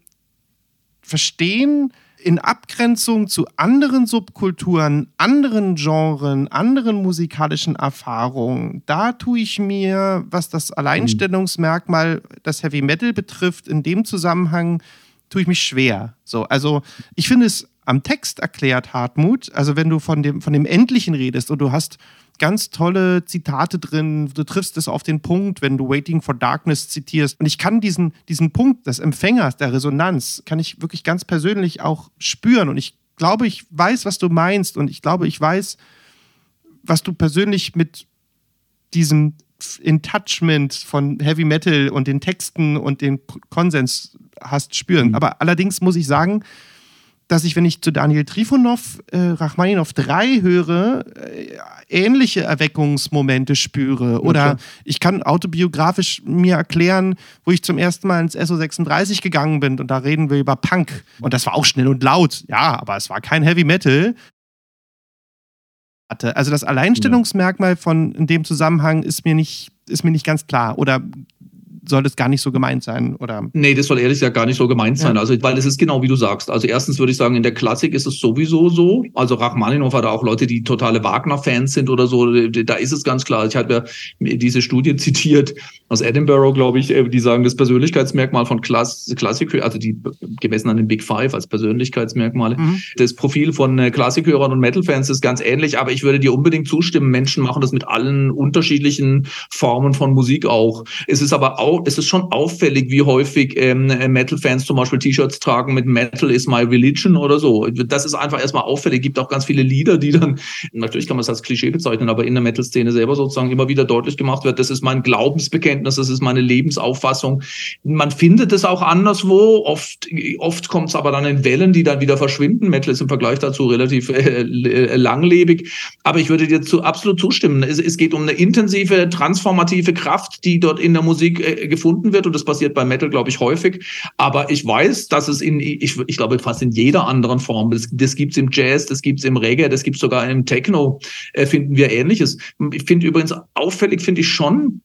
verstehen, in Abgrenzung zu anderen Subkulturen, anderen Genren, anderen musikalischen Erfahrungen, da tue ich mir, was das Alleinstellungsmerkmal das Heavy Metal betrifft, in dem Zusammenhang tue ich mich schwer. So, also ich finde es am Text erklärt, Hartmut. Also wenn du von dem, von dem Endlichen redest und du hast ganz tolle Zitate drin, du triffst es auf den Punkt, wenn du Waiting for Darkness zitierst. Und ich kann diesen, diesen Punkt des Empfängers, der Resonanz, kann ich wirklich ganz persönlich auch spüren. Und ich glaube, ich weiß, was du meinst. Und ich glaube, ich weiß, was du persönlich mit diesem Intouchment von Heavy Metal und den Texten und den Konsens hast spüren. Mhm. Aber allerdings muss ich sagen, dass ich, wenn ich zu Daniel Trifonov äh, Rachmaninov 3 höre, äh, ähnliche Erweckungsmomente spüre. Oder okay. ich kann autobiografisch mir erklären, wo ich zum ersten Mal ins SO36 gegangen bin und da reden wir über Punk. Und das war auch schnell und laut. Ja, aber es war kein Heavy Metal. Also das Alleinstellungsmerkmal von in dem Zusammenhang ist mir nicht, ist mir nicht ganz klar. Oder soll das gar nicht so gemeint sein, oder? Nee, das soll ehrlich gesagt gar nicht so gemeint sein. Ja. Also, weil es ist genau wie du sagst. Also, erstens würde ich sagen, in der Klassik ist es sowieso so. Also, Rachmaninoff hat auch Leute, die totale Wagner-Fans sind oder so. Da ist es ganz klar. Ich habe ja diese Studie zitiert aus Edinburgh, glaube ich, äh, die sagen, das Persönlichkeitsmerkmal von Klass Klassik, also die gemessen an den Big Five als Persönlichkeitsmerkmale. Mhm. Das Profil von äh, Klassikhörern und Metal-Fans ist ganz ähnlich, aber ich würde dir unbedingt zustimmen. Menschen machen das mit allen unterschiedlichen Formen von Musik auch. Es ist aber auch es ist schon auffällig, wie häufig ähm, Metal-Fans zum Beispiel T-Shirts tragen mit Metal is my religion oder so. Das ist einfach erstmal auffällig. Es gibt auch ganz viele Lieder, die dann, natürlich kann man es als Klischee bezeichnen, aber in der Metal-Szene selber sozusagen immer wieder deutlich gemacht wird, das ist mein Glaubensbekenntnis, das ist meine Lebensauffassung. Man findet es auch anderswo. Oft, oft kommt es aber dann in Wellen, die dann wieder verschwinden. Metal ist im Vergleich dazu relativ äh, langlebig. Aber ich würde dir zu, absolut zustimmen. Es, es geht um eine intensive, transformative Kraft, die dort in der Musik äh, gefunden wird und das passiert bei Metal, glaube ich, häufig. Aber ich weiß, dass es in, ich, ich glaube, fast in jeder anderen Form, das, das gibt es im Jazz, das gibt es im Reggae, das gibt es sogar im Techno, äh, finden wir Ähnliches. Ich finde übrigens auffällig, finde ich schon,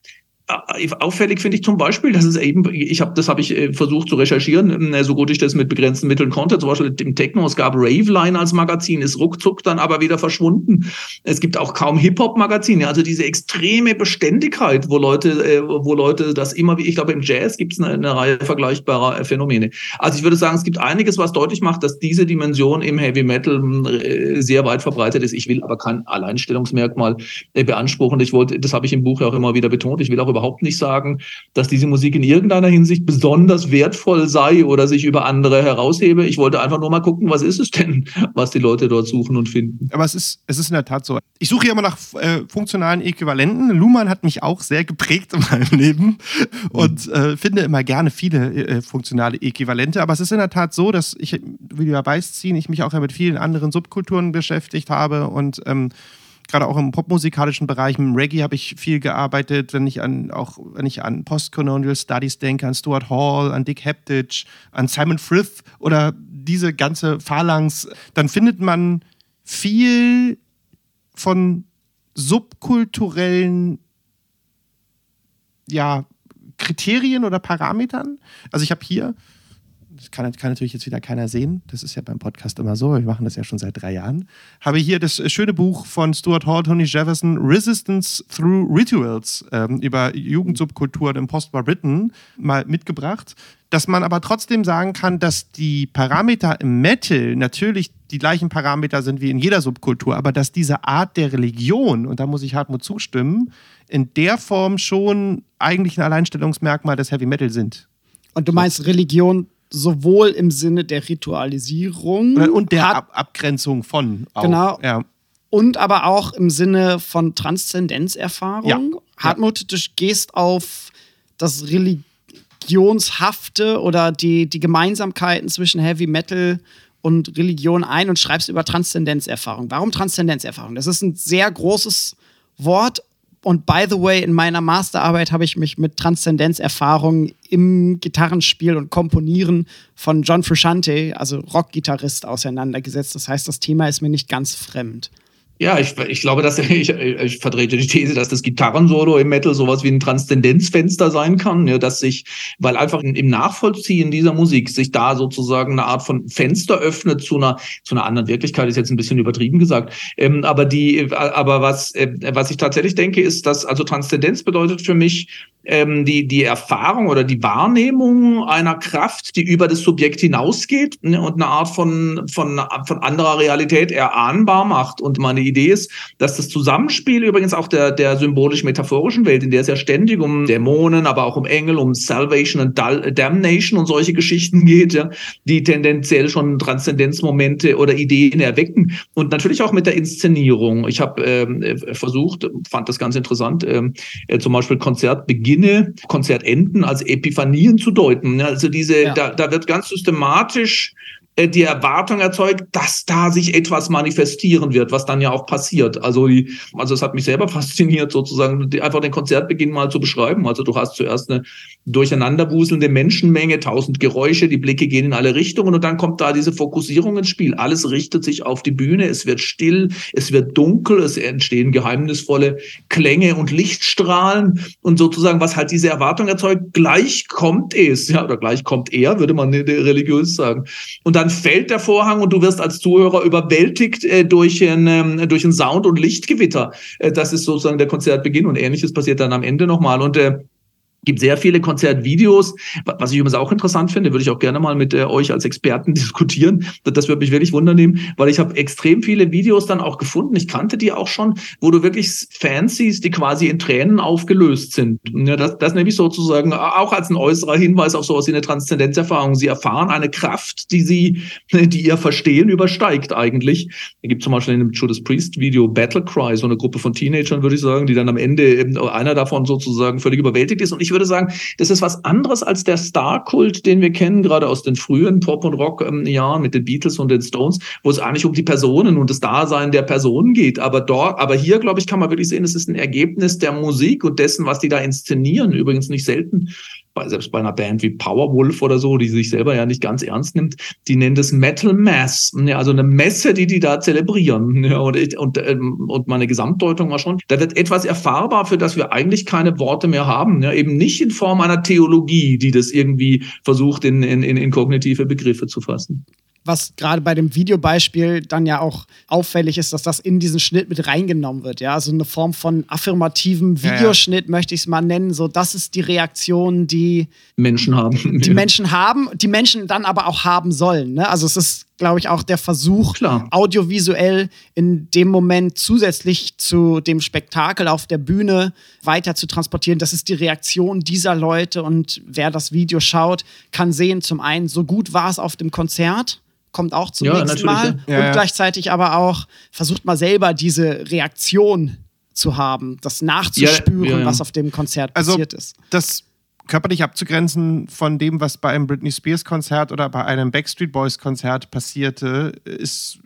auffällig finde ich zum Beispiel, dass es eben, ich habe, das habe ich äh, versucht zu recherchieren, äh, so gut ich das mit begrenzten Mitteln konnte. Zum Beispiel im Techno, es gab Raveline als Magazin, ist ruckzuck dann aber wieder verschwunden. Es gibt auch kaum Hip-Hop-Magazine, also diese extreme Beständigkeit, wo Leute, wo Leute das immer wie, ich glaube, im Jazz gibt es eine, eine, Reihe vergleichbarer Phänomene. Also ich würde sagen, es gibt einiges, was deutlich macht, dass diese Dimension im Heavy Metal sehr weit verbreitet ist. Ich will aber kein Alleinstellungsmerkmal beanspruchen. Ich wollte, das habe ich im Buch ja auch immer wieder betont, ich will auch über überhaupt nicht sagen, dass diese Musik in irgendeiner Hinsicht besonders wertvoll sei oder sich über andere heraushebe. Ich wollte einfach nur mal gucken, was ist es denn, was die Leute dort suchen und finden. Aber es ist, es ist in der Tat so. Ich suche ja immer nach äh, funktionalen Äquivalenten. Luhmann hat mich auch sehr geprägt in meinem Leben und äh, finde immer gerne viele äh, funktionale Äquivalente. Aber es ist in der Tat so, dass ich, wie du ja weißt, ziehen, ich mich auch ja mit vielen anderen Subkulturen beschäftigt habe und ähm, gerade auch im popmusikalischen Bereich, im Reggae habe ich viel gearbeitet, wenn ich an auch wenn ich an Postcolonial Studies denke, an Stuart Hall, an Dick Heptich, an Simon Frith oder diese ganze Phalanx, dann findet man viel von subkulturellen ja, Kriterien oder Parametern. Also ich habe hier kann, kann, natürlich jetzt wieder keiner sehen. Das ist ja beim Podcast immer so. Wir machen das ja schon seit drei Jahren. Habe hier das schöne Buch von Stuart Hall, Tony Jefferson, Resistance Through Rituals ähm, über Jugendsubkulturen im Postbar Britain mal mitgebracht. Dass man aber trotzdem sagen kann, dass die Parameter im Metal natürlich die gleichen Parameter sind wie in jeder Subkultur, aber dass diese Art der Religion, und da muss ich Hartmut zustimmen, in der Form schon eigentlich ein Alleinstellungsmerkmal des Heavy Metal sind. Und du meinst Religion sowohl im Sinne der Ritualisierung und der Ab Abgrenzung von. Auch. Genau. Ja. und aber auch im Sinne von Transzendenzerfahrung. Ja. Hartmut, du gehst auf das Religionshafte oder die, die Gemeinsamkeiten zwischen Heavy Metal und Religion ein und schreibst über Transzendenzerfahrung. Warum Transzendenzerfahrung? Das ist ein sehr großes Wort. Und by the way, in meiner Masterarbeit habe ich mich mit Transzendenzerfahrung im Gitarrenspiel und Komponieren von John Frusciante, also Rockgitarrist, auseinandergesetzt. Das heißt, das Thema ist mir nicht ganz fremd. Ja, ich, ich glaube, dass ich, ich vertrete die These, dass das Gitarrensolo im Metal sowas wie ein Transzendenzfenster sein kann, ja, dass sich, weil einfach im Nachvollziehen dieser Musik sich da sozusagen eine Art von Fenster öffnet zu einer zu einer anderen Wirklichkeit, ist jetzt ein bisschen übertrieben gesagt. Ähm, aber die, aber was äh, was ich tatsächlich denke, ist, dass also Transzendenz bedeutet für mich ähm, die, die Erfahrung oder die Wahrnehmung einer Kraft, die über das Subjekt hinausgeht ne, und eine Art von, von, von anderer Realität erahnbar macht. Und meine Idee ist, dass das Zusammenspiel übrigens auch der, der symbolisch-metaphorischen Welt, in der es ja ständig um Dämonen, aber auch um Engel, um Salvation und Damnation und solche Geschichten geht, ja, die tendenziell schon Transzendenzmomente oder Ideen erwecken. Und natürlich auch mit der Inszenierung. Ich habe ähm, versucht, fand das ganz interessant, ähm, äh, zum Beispiel Konzertbeginn Beginne, Konzertenden als Epiphanien zu deuten. Also diese, ja. da, da wird ganz systematisch äh, die Erwartung erzeugt, dass da sich etwas manifestieren wird, was dann ja auch passiert. Also, also es hat mich selber fasziniert, sozusagen einfach den Konzertbeginn mal zu beschreiben. Also du hast zuerst eine durcheinanderwuselnde Menschenmenge, tausend Geräusche, die Blicke gehen in alle Richtungen und dann kommt da diese Fokussierung ins Spiel. Alles richtet sich auf die Bühne, es wird still, es wird dunkel, es entstehen geheimnisvolle Klänge und Lichtstrahlen und sozusagen, was halt diese Erwartung erzeugt, gleich kommt es, ja, oder gleich kommt er, würde man religiös sagen. Und dann fällt der Vorhang und du wirst als Zuhörer überwältigt äh, durch, ein, ähm, durch ein Sound- und Lichtgewitter. Äh, das ist sozusagen der Konzertbeginn und ähnliches passiert dann am Ende nochmal. Und äh, gibt sehr viele Konzertvideos, was ich übrigens auch interessant finde, würde ich auch gerne mal mit äh, euch als Experten diskutieren. Das, das würde mich wirklich wundern nehmen, weil ich habe extrem viele Videos dann auch gefunden. Ich kannte die auch schon, wo du wirklich Fans siehst, die quasi in Tränen aufgelöst sind. Ja, das, das nehme ich sozusagen auch als ein äußerer Hinweis auf sowas wie eine Transzendenzerfahrung. Sie erfahren eine Kraft, die sie, die ihr Verstehen übersteigt eigentlich. Da gibt zum Beispiel in dem Judas Priest Video Battle Cry, so eine Gruppe von Teenagern, würde ich sagen, die dann am Ende einer davon sozusagen völlig überwältigt ist und ich ich würde sagen, das ist was anderes als der Star-Kult, den wir kennen, gerade aus den frühen Pop- und Rock-Jahren mit den Beatles und den Stones, wo es eigentlich um die Personen und das Dasein der Personen geht. Aber dort, aber hier, glaube ich, kann man wirklich sehen, es ist ein Ergebnis der Musik und dessen, was die da inszenieren. Übrigens nicht selten bei, selbst bei einer Band wie Powerwolf oder so, die sich selber ja nicht ganz ernst nimmt, die nennen das Metal Mass. Ja, also eine Messe, die die da zelebrieren. Ja, und, und, ähm, und meine Gesamtdeutung war schon, da wird etwas erfahrbar, für das wir eigentlich keine Worte mehr haben. Ja, eben nicht in Form einer Theologie, die das irgendwie versucht, in, in, in kognitive Begriffe zu fassen was gerade bei dem Videobeispiel dann ja auch auffällig ist, dass das in diesen Schnitt mit reingenommen wird. Ja, also eine Form von affirmativem Videoschnitt ja, ja. möchte ich es mal nennen. So, das ist die Reaktion, die Menschen haben. Die ja. Menschen haben, die Menschen dann aber auch haben sollen. Ne? Also es ist, glaube ich, auch der Versuch, Klar. audiovisuell in dem Moment zusätzlich zu dem Spektakel auf der Bühne weiter zu transportieren. Das ist die Reaktion dieser Leute und wer das Video schaut, kann sehen, zum einen, so gut war es auf dem Konzert kommt auch zum ja, nächsten Mal. Ja. Und ja, gleichzeitig aber auch versucht mal selber diese Reaktion zu haben, das nachzuspüren, was auf dem Konzert also, passiert ist. Das körperlich abzugrenzen von dem, was bei einem Britney Spears Konzert oder bei einem Backstreet Boys Konzert passierte, ist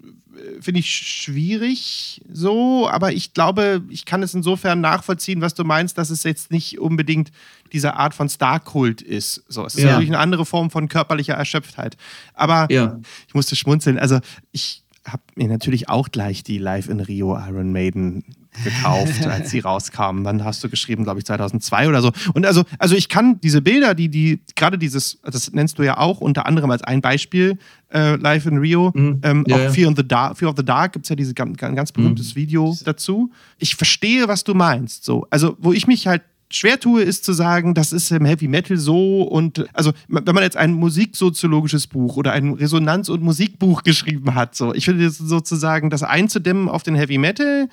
finde ich schwierig so, aber ich glaube, ich kann es insofern nachvollziehen, was du meinst, dass es jetzt nicht unbedingt diese Art von Star-Kult ist. So, es ist ja. natürlich eine andere Form von körperlicher Erschöpftheit. Aber ja. ich musste schmunzeln. Also ich habe mir natürlich auch gleich die Live in Rio Iron Maiden gekauft, als sie rauskamen. Dann hast du geschrieben, glaube ich, 2002 oder so. Und also, also ich kann diese Bilder, die, die, gerade dieses, das nennst du ja auch unter anderem als ein Beispiel, äh, Live in Rio, mhm. ähm, ja, auch ja. Fear, the Dark, Fear of the Dark gibt es ja dieses ganz, ganz berühmtes mhm. Video dazu. Ich verstehe, was du meinst. So. Also, wo ich mich halt schwer tue, ist zu sagen, das ist im Heavy Metal so und also wenn man jetzt ein musiksoziologisches Buch oder ein Resonanz- und Musikbuch geschrieben hat, so ich finde sozusagen das einzudämmen auf den Heavy Metal.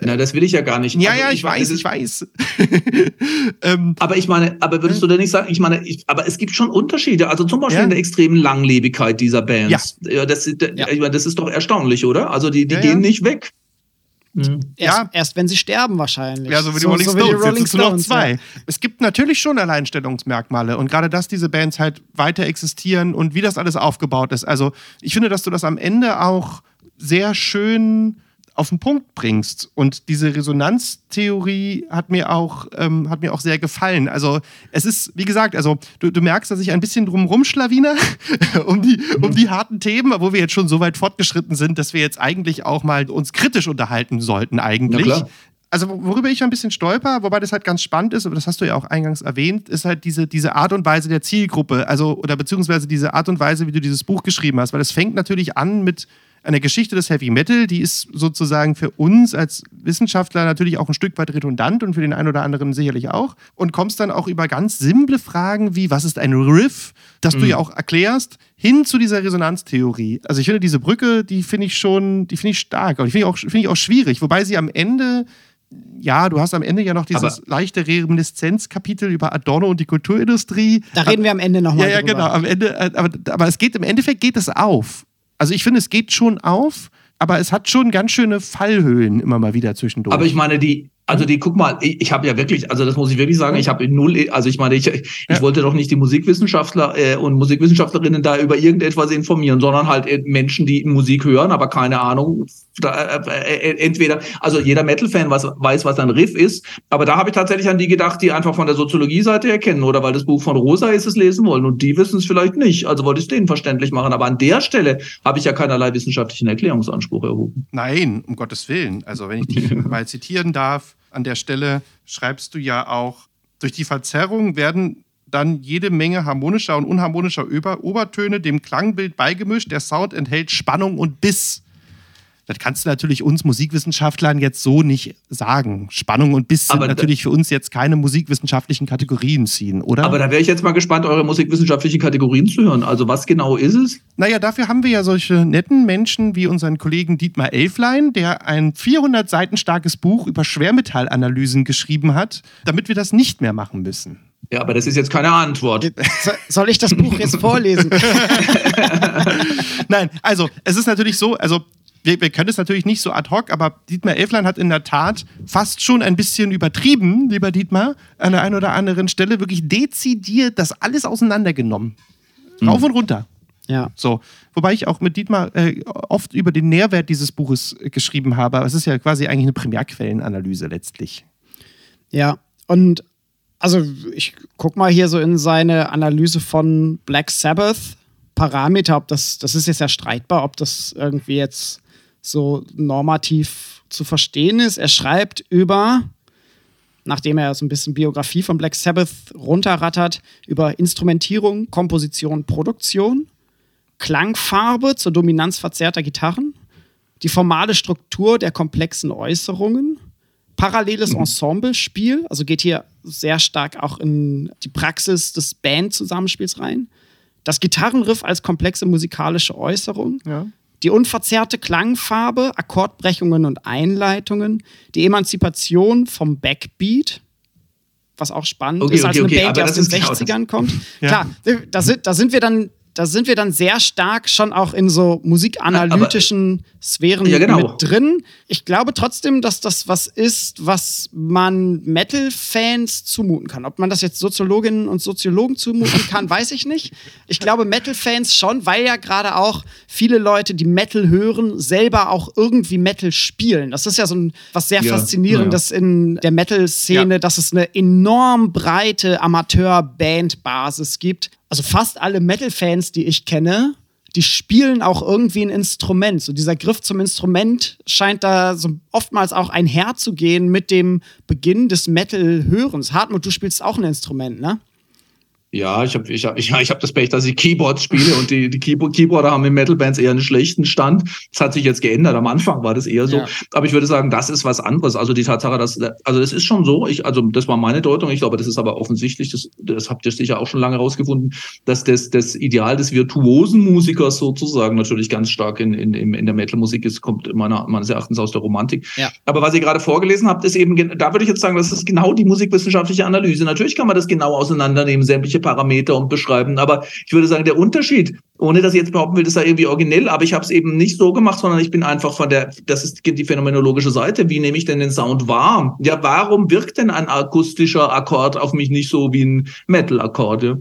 Na, das will ich ja gar nicht. Ja, also, ja, ich, ich weiß, ich weiß. ähm, aber ich meine, aber würdest du denn nicht sagen, ich meine, ich, aber es gibt schon Unterschiede. Also zum Beispiel ja. in der extremen Langlebigkeit dieser Bands. Ja. ja das, ja. Ich meine, das ist doch erstaunlich, oder? Also die, die gehen nicht weg. Mhm. Erst, ja. erst wenn sie sterben wahrscheinlich. Ja, so wie die so, Rolling so Stones. Die Rolling Jetzt sind noch zwei. Ja. Es gibt natürlich schon Alleinstellungsmerkmale und gerade, dass diese Bands halt weiter existieren und wie das alles aufgebaut ist. Also ich finde, dass du das am Ende auch sehr schön auf den Punkt bringst. Und diese Resonanztheorie hat mir auch, ähm, hat mir auch sehr gefallen. Also es ist, wie gesagt, also du, du merkst, dass ich ein bisschen drumrum schlawiner um, die, um die harten Themen, wo wir jetzt schon so weit fortgeschritten sind, dass wir jetzt eigentlich auch mal uns kritisch unterhalten sollten eigentlich. Also worüber ich ein bisschen stolper, wobei das halt ganz spannend ist, aber das hast du ja auch eingangs erwähnt, ist halt diese, diese Art und Weise der Zielgruppe, also oder beziehungsweise diese Art und Weise, wie du dieses Buch geschrieben hast, weil es fängt natürlich an mit eine Geschichte des Heavy Metal, die ist sozusagen für uns als Wissenschaftler natürlich auch ein Stück weit redundant und für den einen oder anderen sicherlich auch. Und kommst dann auch über ganz simple Fragen wie, was ist ein Riff, das mhm. du ja auch erklärst, hin zu dieser Resonanztheorie. Also ich finde diese Brücke, die finde ich schon, die finde ich stark. Und die finde ich, auch, find ich auch schwierig, wobei sie am Ende ja, du hast am Ende ja noch dieses aber leichte Reminiszenzkapitel über Adorno und die Kulturindustrie. Da reden wir am Ende nochmal. Ja, ja, genau. Am Ende, äh, aber, aber es geht im Endeffekt geht es auf. Also ich finde, es geht schon auf, aber es hat schon ganz schöne Fallhöhen immer mal wieder zwischendurch. Aber ich meine, die, also die, guck mal, ich, ich habe ja wirklich, also das muss ich wirklich sagen, ich habe null, also ich meine, ich, ich ja. wollte doch nicht die Musikwissenschaftler äh, und Musikwissenschaftlerinnen da über irgendetwas informieren, sondern halt äh, Menschen, die Musik hören, aber keine Ahnung, da, äh, äh, entweder, also jeder Metal-Fan weiß, weiß, was ein Riff ist, aber da habe ich tatsächlich an die gedacht, die einfach von der Soziologie-Seite erkennen oder weil das Buch von Rosa ist, es lesen wollen und die wissen es vielleicht nicht, also wollte ich es denen verständlich machen, aber an der Stelle habe ich ja keinerlei wissenschaftlichen Erklärungsanspruch erhoben. Nein, um Gottes Willen, also wenn ich die mal zitieren darf, an der Stelle schreibst du ja auch, durch die Verzerrung werden dann jede Menge harmonischer und unharmonischer Obertöne dem Klangbild beigemischt. Der Sound enthält Spannung und Biss. Das kannst du natürlich uns Musikwissenschaftlern jetzt so nicht sagen. Spannung und Biss sind natürlich für uns jetzt keine musikwissenschaftlichen Kategorien ziehen, oder? Aber da wäre ich jetzt mal gespannt, eure musikwissenschaftlichen Kategorien zu hören. Also was genau ist es? Naja, dafür haben wir ja solche netten Menschen wie unseren Kollegen Dietmar Elflein, der ein 400 Seiten starkes Buch über Schwermetallanalysen geschrieben hat, damit wir das nicht mehr machen müssen. Ja, aber das ist jetzt keine Antwort. Soll ich das Buch jetzt vorlesen? Nein, also es ist natürlich so, also wir, wir, können es natürlich nicht so ad hoc, aber Dietmar Elflein hat in der Tat fast schon ein bisschen übertrieben, lieber Dietmar, an der einen oder anderen Stelle wirklich dezidiert das alles auseinandergenommen. Mhm. Rauf und runter. Ja. So. Wobei ich auch mit Dietmar äh, oft über den Nährwert dieses Buches äh, geschrieben habe. Aber es ist ja quasi eigentlich eine Primärquellenanalyse letztlich. Ja, und also ich guck mal hier so in seine Analyse von Black Sabbath. Parameter, ob das, das ist jetzt ja streitbar, ob das irgendwie jetzt so normativ zu verstehen ist. Er schreibt über, nachdem er so ein bisschen Biografie von Black Sabbath runterrattert, über Instrumentierung, Komposition, Produktion, Klangfarbe zur Dominanz verzerrter Gitarren, die formale Struktur der komplexen Äußerungen, paralleles mhm. Ensemblespiel, also geht hier sehr stark auch in die Praxis des Bandzusammenspiels rein, das Gitarrenriff als komplexe musikalische Äußerung, ja die unverzerrte Klangfarbe, Akkordbrechungen und Einleitungen, die Emanzipation vom Backbeat, was auch spannend okay, ist, als okay, eine okay, Band, die aus den 60ern kommt. Ja. Klar, da sind, da sind wir dann da sind wir dann sehr stark schon auch in so musikanalytischen Aber, Sphären ja, genau. mit drin. Ich glaube trotzdem, dass das was ist, was man Metal-Fans zumuten kann. Ob man das jetzt Soziologinnen und Soziologen zumuten kann, weiß ich nicht. Ich glaube Metal-Fans schon, weil ja gerade auch viele Leute, die Metal hören, selber auch irgendwie Metal spielen. Das ist ja so ein was sehr ja, faszinierendes ja. in der Metal-Szene, dass es eine enorm breite Amateur-Band-Basis gibt also fast alle Metal-Fans, die ich kenne, die spielen auch irgendwie ein Instrument. So dieser Griff zum Instrument scheint da so oftmals auch einherzugehen mit dem Beginn des Metal-Hörens. Hartmut, du spielst auch ein Instrument, ne? Ja, ich habe ich hab, ich, ich hab das Pech, dass ich Keyboards spiele und die, die Keyboard, Keyboarder haben in Metal-Bands eher einen schlechten Stand. Das hat sich jetzt geändert. Am Anfang war das eher so. Ja. Aber ich würde sagen, das ist was anderes. Also die Tatsache, dass, also das ist schon so, ich, also das war meine Deutung. Ich glaube, das ist aber offensichtlich, das, das habt ihr sicher auch schon lange rausgefunden, dass das, das Ideal des virtuosen Musikers sozusagen natürlich ganz stark in, in, in der Metal-Musik ist, kommt meiner, meines Erachtens aus der Romantik. Ja. Aber was ihr gerade vorgelesen habt, ist eben, da würde ich jetzt sagen, das ist genau die musikwissenschaftliche Analyse. Natürlich kann man das genau auseinandernehmen, sämtliche irgendwelche Parameter und beschreiben. Aber ich würde sagen, der Unterschied, ohne dass ich jetzt behaupten will, das sei irgendwie originell, aber ich habe es eben nicht so gemacht, sondern ich bin einfach von der, das ist die phänomenologische Seite. Wie nehme ich denn den Sound wahr? Ja, warum wirkt denn ein akustischer Akkord auf mich nicht so wie ein Metal-Akkord? Ja?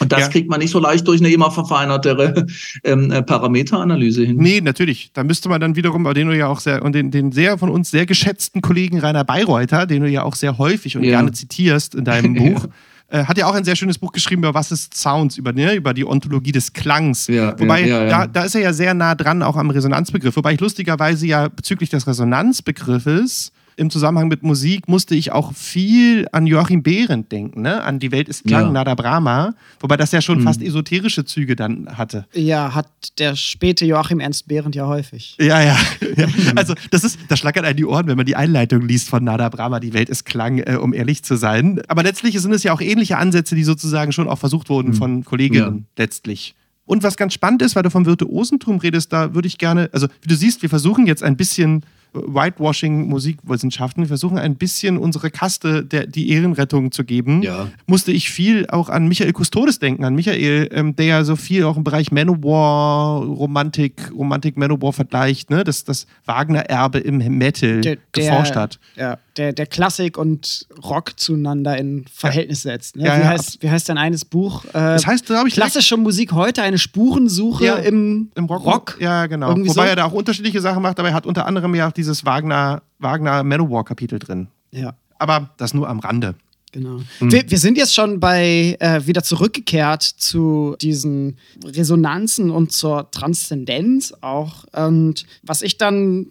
Und das ja. kriegt man nicht so leicht durch eine immer verfeinertere ähm, äh, Parameteranalyse hin. Nee, natürlich. Da müsste man dann wiederum, den du ja auch sehr, und den, den sehr von uns sehr geschätzten Kollegen Rainer Bayreuther, den du ja auch sehr häufig und ja. gerne zitierst in deinem Buch, äh, hat ja auch ein sehr schönes Buch geschrieben über was ist Sounds, über, ne, über die Ontologie des Klangs. Ja, Wobei, ja, ja, da, da ist er ja sehr nah dran auch am Resonanzbegriff. Wobei ich lustigerweise ja bezüglich des Resonanzbegriffes im Zusammenhang mit Musik musste ich auch viel an Joachim Behrendt denken, ne? an Die Welt ist Klang, ja. Nada Brahma, wobei das ja schon mhm. fast esoterische Züge dann hatte. Ja, hat der späte Joachim Ernst Behrendt ja häufig. Ja, ja. ja. Also das ist, das schlackert einen die Ohren, wenn man die Einleitung liest von Nada Brahma, Die Welt ist Klang, äh, um ehrlich zu sein. Aber letztlich sind es ja auch ähnliche Ansätze, die sozusagen schon auch versucht wurden mhm. von Kolleginnen ja. letztlich. Und was ganz spannend ist, weil du vom Virtuosentum redest, da würde ich gerne, also wie du siehst, wir versuchen jetzt ein bisschen Whitewashing Musikwissenschaften. Wir versuchen ein bisschen unsere Kaste der, die Ehrenrettung zu geben. Ja. Musste ich viel auch an Michael Custodes denken, an Michael, ähm, der ja so viel auch im Bereich Manowar, Romantik, Romantik Manowar vergleicht, ne? das, das Wagner-Erbe im Metal der, geforscht hat. Ja, der, der Klassik und Rock zueinander in Verhältnis setzt. Ne? Ja, wie, heißt, wie heißt dein eines Buch? Äh, das heißt, glaube ich, klassische Musik heute, eine Spurensuche ja, im, im Rock. Rock. Ja, genau. Irgendwie Wobei so? er da auch unterschiedliche Sachen macht, aber er hat unter anderem ja dieses Wagner, Wagner Manowar-Kapitel drin. Ja. Aber das nur am Rande. Genau. Mhm. Wir, wir, sind jetzt schon bei äh, wieder zurückgekehrt zu diesen Resonanzen und zur Transzendenz auch. Und was ich dann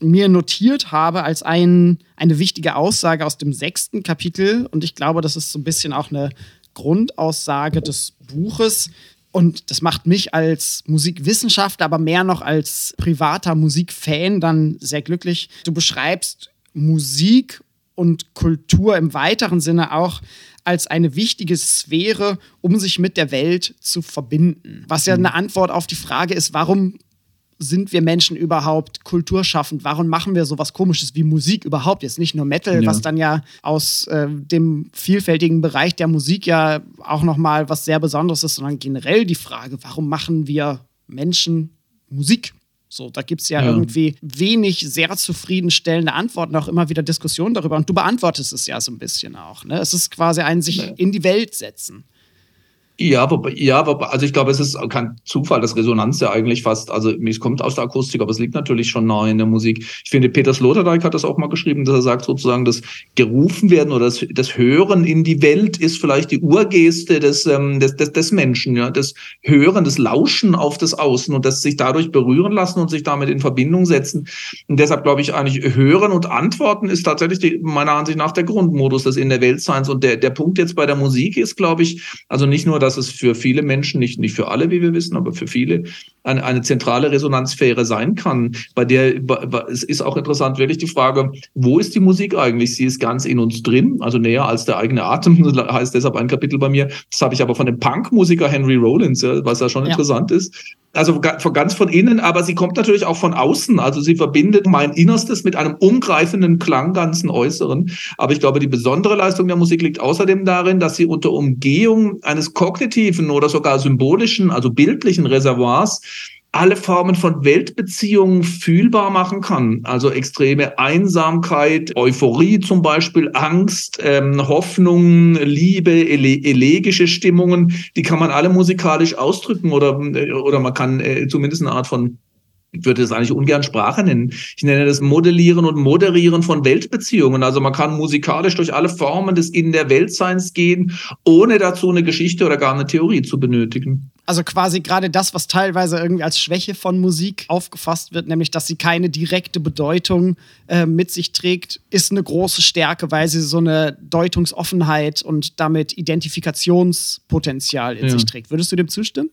mir notiert habe als ein, eine wichtige Aussage aus dem sechsten Kapitel, und ich glaube, das ist so ein bisschen auch eine Grundaussage des Buches, und das macht mich als Musikwissenschaftler, aber mehr noch als privater Musikfan dann sehr glücklich. Du beschreibst Musik und Kultur im weiteren Sinne auch als eine wichtige Sphäre, um sich mit der Welt zu verbinden. Was ja mhm. eine Antwort auf die Frage ist, warum sind wir Menschen überhaupt kulturschaffend? Warum machen wir sowas Komisches wie Musik überhaupt? Jetzt nicht nur Metal, ja. was dann ja aus äh, dem vielfältigen Bereich der Musik ja auch nochmal was sehr Besonderes ist, sondern generell die Frage, warum machen wir Menschen Musik? So, da gibt es ja, ja, irgendwie wenig sehr zufriedenstellende Antworten, auch immer wieder Diskussionen darüber. Und du beantwortest es ja so ein bisschen auch. Ne? Es ist quasi ein sich in die Welt setzen. Ja, wobei, ja, also ich glaube, es ist kein Zufall, dass Resonanz ja eigentlich fast, also es kommt aus der Akustik, aber es liegt natürlich schon nahe in der Musik. Ich finde, Peter Sloterdijk hat das auch mal geschrieben, dass er sagt sozusagen, das gerufen werden oder das, das Hören in die Welt ist vielleicht die Urgeste des, ähm, des, des, des Menschen, ja, das Hören, das Lauschen auf das Außen und das sich dadurch berühren lassen und sich damit in Verbindung setzen. Und deshalb glaube ich eigentlich, Hören und Antworten ist tatsächlich die, meiner Ansicht nach der Grundmodus des in der Weltseins. Und der, der Punkt jetzt bei der Musik ist, glaube ich, also nicht nur, dass dass es für viele Menschen, nicht, nicht für alle, wie wir wissen, aber für viele eine, eine zentrale Resonanzsphäre sein kann. Bei der es ist auch interessant wirklich die Frage, wo ist die Musik eigentlich? Sie ist ganz in uns drin, also näher als der eigene Atem, heißt deshalb ein Kapitel bei mir. Das habe ich aber von dem Punkmusiker Henry Rollins, was ja schon ja. interessant ist also ganz von innen, aber sie kommt natürlich auch von außen. Also sie verbindet mein Innerstes mit einem umgreifenden Klang ganzen Äußeren. Aber ich glaube, die besondere Leistung der Musik liegt außerdem darin, dass sie unter Umgehung eines kognitiven oder sogar symbolischen, also bildlichen Reservoirs alle Formen von Weltbeziehungen fühlbar machen kann. Also extreme Einsamkeit, Euphorie zum Beispiel, Angst, ähm, Hoffnung, Liebe, ele elegische Stimmungen, die kann man alle musikalisch ausdrücken oder, äh, oder man kann äh, zumindest eine Art von würde das eigentlich ungern Sprache nennen. Ich nenne das Modellieren und Moderieren von Weltbeziehungen. Also man kann musikalisch durch alle Formen des In der Weltseins gehen, ohne dazu eine Geschichte oder gar eine Theorie zu benötigen. Also quasi gerade das, was teilweise irgendwie als Schwäche von Musik aufgefasst wird, nämlich dass sie keine direkte Bedeutung äh, mit sich trägt, ist eine große Stärke, weil sie so eine Deutungsoffenheit und damit Identifikationspotenzial in ja. sich trägt. Würdest du dem zustimmen?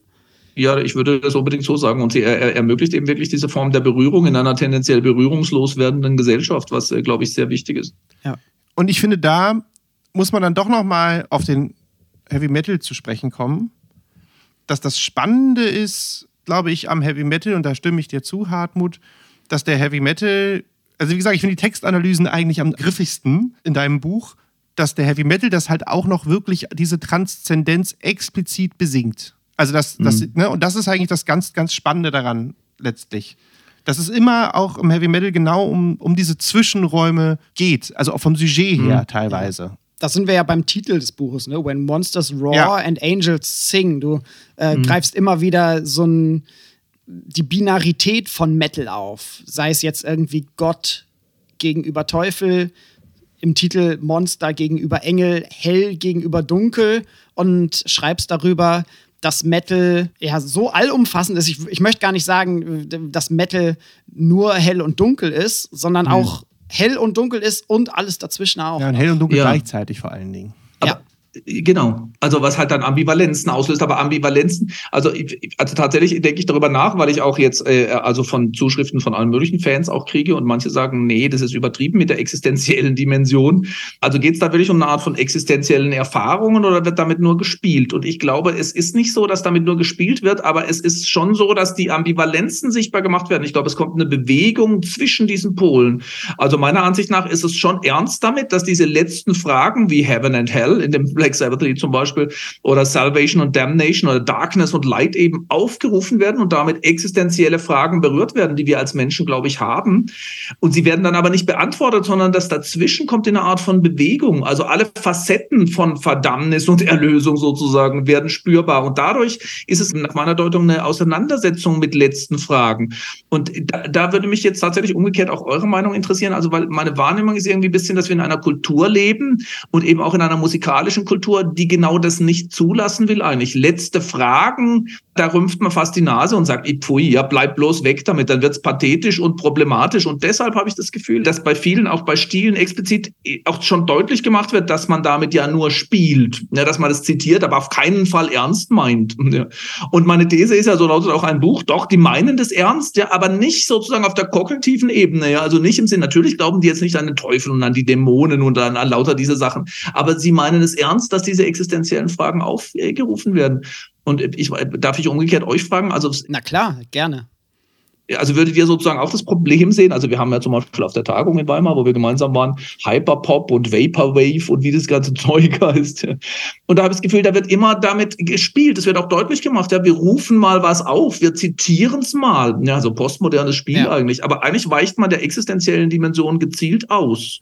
Ja, ich würde das unbedingt so sagen. Und sie er, ermöglicht eben wirklich diese Form der Berührung in einer tendenziell berührungslos werdenden Gesellschaft, was, äh, glaube ich, sehr wichtig ist. Ja. Und ich finde, da muss man dann doch noch mal auf den Heavy Metal zu sprechen kommen. Dass das Spannende ist, glaube ich, am Heavy Metal, und da stimme ich dir zu, Hartmut, dass der Heavy Metal, also wie gesagt, ich finde die Textanalysen eigentlich am griffigsten in deinem Buch, dass der Heavy Metal das halt auch noch wirklich diese Transzendenz explizit besingt. Also das, das, mhm. ne, und das ist eigentlich das ganz, ganz Spannende daran letztlich. Dass es immer auch im Heavy Metal genau um, um diese Zwischenräume geht, also auch vom Sujet her mhm. teilweise. Da sind wir ja beim Titel des Buches, ne? When Monsters Roar ja. and Angels Sing. Du äh, mhm. greifst immer wieder so ein, die Binarität von Metal auf. Sei es jetzt irgendwie Gott gegenüber Teufel, im Titel Monster gegenüber Engel, hell gegenüber dunkel und schreibst darüber, dass Metal ja so allumfassend ist. Ich, ich möchte gar nicht sagen, dass Metal nur hell und dunkel ist, sondern mhm. auch hell und dunkel ist und alles dazwischen auch. Ja, und hell und dunkel ja. gleichzeitig vor allen Dingen. Aber ja. Genau, also was halt dann Ambivalenzen auslöst, aber Ambivalenzen, also, also tatsächlich denke ich darüber nach, weil ich auch jetzt äh, also von Zuschriften von allen möglichen Fans auch kriege und manche sagen, nee, das ist übertrieben mit der existenziellen Dimension. Also geht es da wirklich um eine Art von existenziellen Erfahrungen oder wird damit nur gespielt? Und ich glaube, es ist nicht so, dass damit nur gespielt wird, aber es ist schon so, dass die Ambivalenzen sichtbar gemacht werden. Ich glaube, es kommt eine Bewegung zwischen diesen Polen. Also meiner Ansicht nach ist es schon ernst damit, dass diese letzten Fragen wie Heaven and Hell in dem Black Sabbath zum Beispiel oder Salvation und Damnation oder Darkness und Light eben aufgerufen werden und damit existenzielle Fragen berührt werden, die wir als Menschen, glaube ich, haben. Und sie werden dann aber nicht beantwortet, sondern das dazwischen kommt in eine Art von Bewegung. Also alle Facetten von Verdammnis und Erlösung sozusagen werden spürbar. Und dadurch ist es nach meiner Deutung eine Auseinandersetzung mit letzten Fragen. Und da, da würde mich jetzt tatsächlich umgekehrt auch eure Meinung interessieren. Also, weil meine Wahrnehmung ist irgendwie ein bisschen, dass wir in einer Kultur leben und eben auch in einer musikalischen Kultur, die genau das nicht zulassen will eigentlich. Letzte Fragen, da rümpft man fast die Nase und sagt, pfui, ja, bleib bloß weg damit, dann wird's pathetisch und problematisch. Und deshalb habe ich das Gefühl, dass bei vielen, auch bei Stilen explizit auch schon deutlich gemacht wird, dass man damit ja nur spielt, ja, dass man das zitiert, aber auf keinen Fall ernst meint. Ja. Und meine These ist ja, so lautet auch ein Buch, doch, die meinen das ernst, ja, aber nicht sozusagen auf der kognitiven Ebene, ja, also nicht im Sinn, natürlich glauben die jetzt nicht an den Teufel und an die Dämonen und an, an lauter diese Sachen, aber sie meinen es ernst, dass diese existenziellen Fragen aufgerufen werden. Und ich, darf ich umgekehrt euch fragen? Also, Na klar, gerne. Also würdet ihr sozusagen auch das Problem sehen? Also wir haben ja zum Beispiel auf der Tagung in Weimar, wo wir gemeinsam waren, Hyperpop und Vaporwave und wie das ganze Zeug heißt. Und da habe ich das Gefühl, da wird immer damit gespielt. Es wird auch deutlich gemacht, ja, wir rufen mal was auf, wir zitieren es mal. Ja, so postmodernes Spiel ja. eigentlich. Aber eigentlich weicht man der existenziellen Dimension gezielt aus.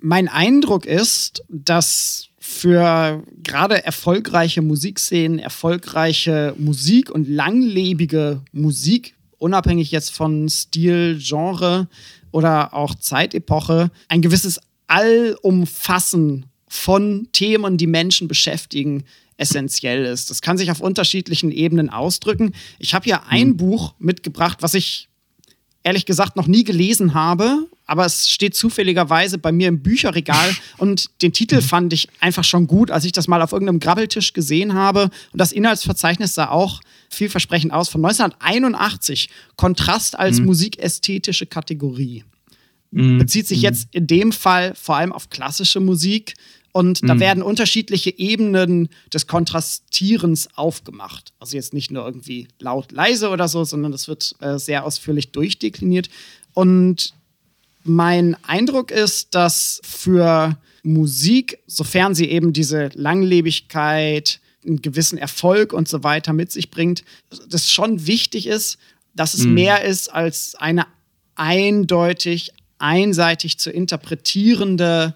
Mein Eindruck ist, dass für gerade erfolgreiche Musikszenen, erfolgreiche Musik und langlebige Musik, unabhängig jetzt von Stil, Genre oder auch Zeitepoche, ein gewisses Allumfassen von Themen, die Menschen beschäftigen, essentiell ist. Das kann sich auf unterschiedlichen Ebenen ausdrücken. Ich habe hier ein mhm. Buch mitgebracht, was ich ehrlich gesagt noch nie gelesen habe, aber es steht zufälligerweise bei mir im Bücherregal und den Titel fand ich einfach schon gut, als ich das mal auf irgendeinem Grabbeltisch gesehen habe. Und das Inhaltsverzeichnis sah auch vielversprechend aus von 1981. Kontrast als mhm. musikästhetische Kategorie. Mhm. Bezieht sich jetzt in dem Fall vor allem auf klassische Musik, und da mhm. werden unterschiedliche Ebenen des Kontrastierens aufgemacht. Also jetzt nicht nur irgendwie laut, leise oder so, sondern das wird äh, sehr ausführlich durchdekliniert. Und mein Eindruck ist, dass für Musik, sofern sie eben diese Langlebigkeit, einen gewissen Erfolg und so weiter mit sich bringt, das schon wichtig ist, dass es mhm. mehr ist als eine eindeutig, einseitig zu interpretierende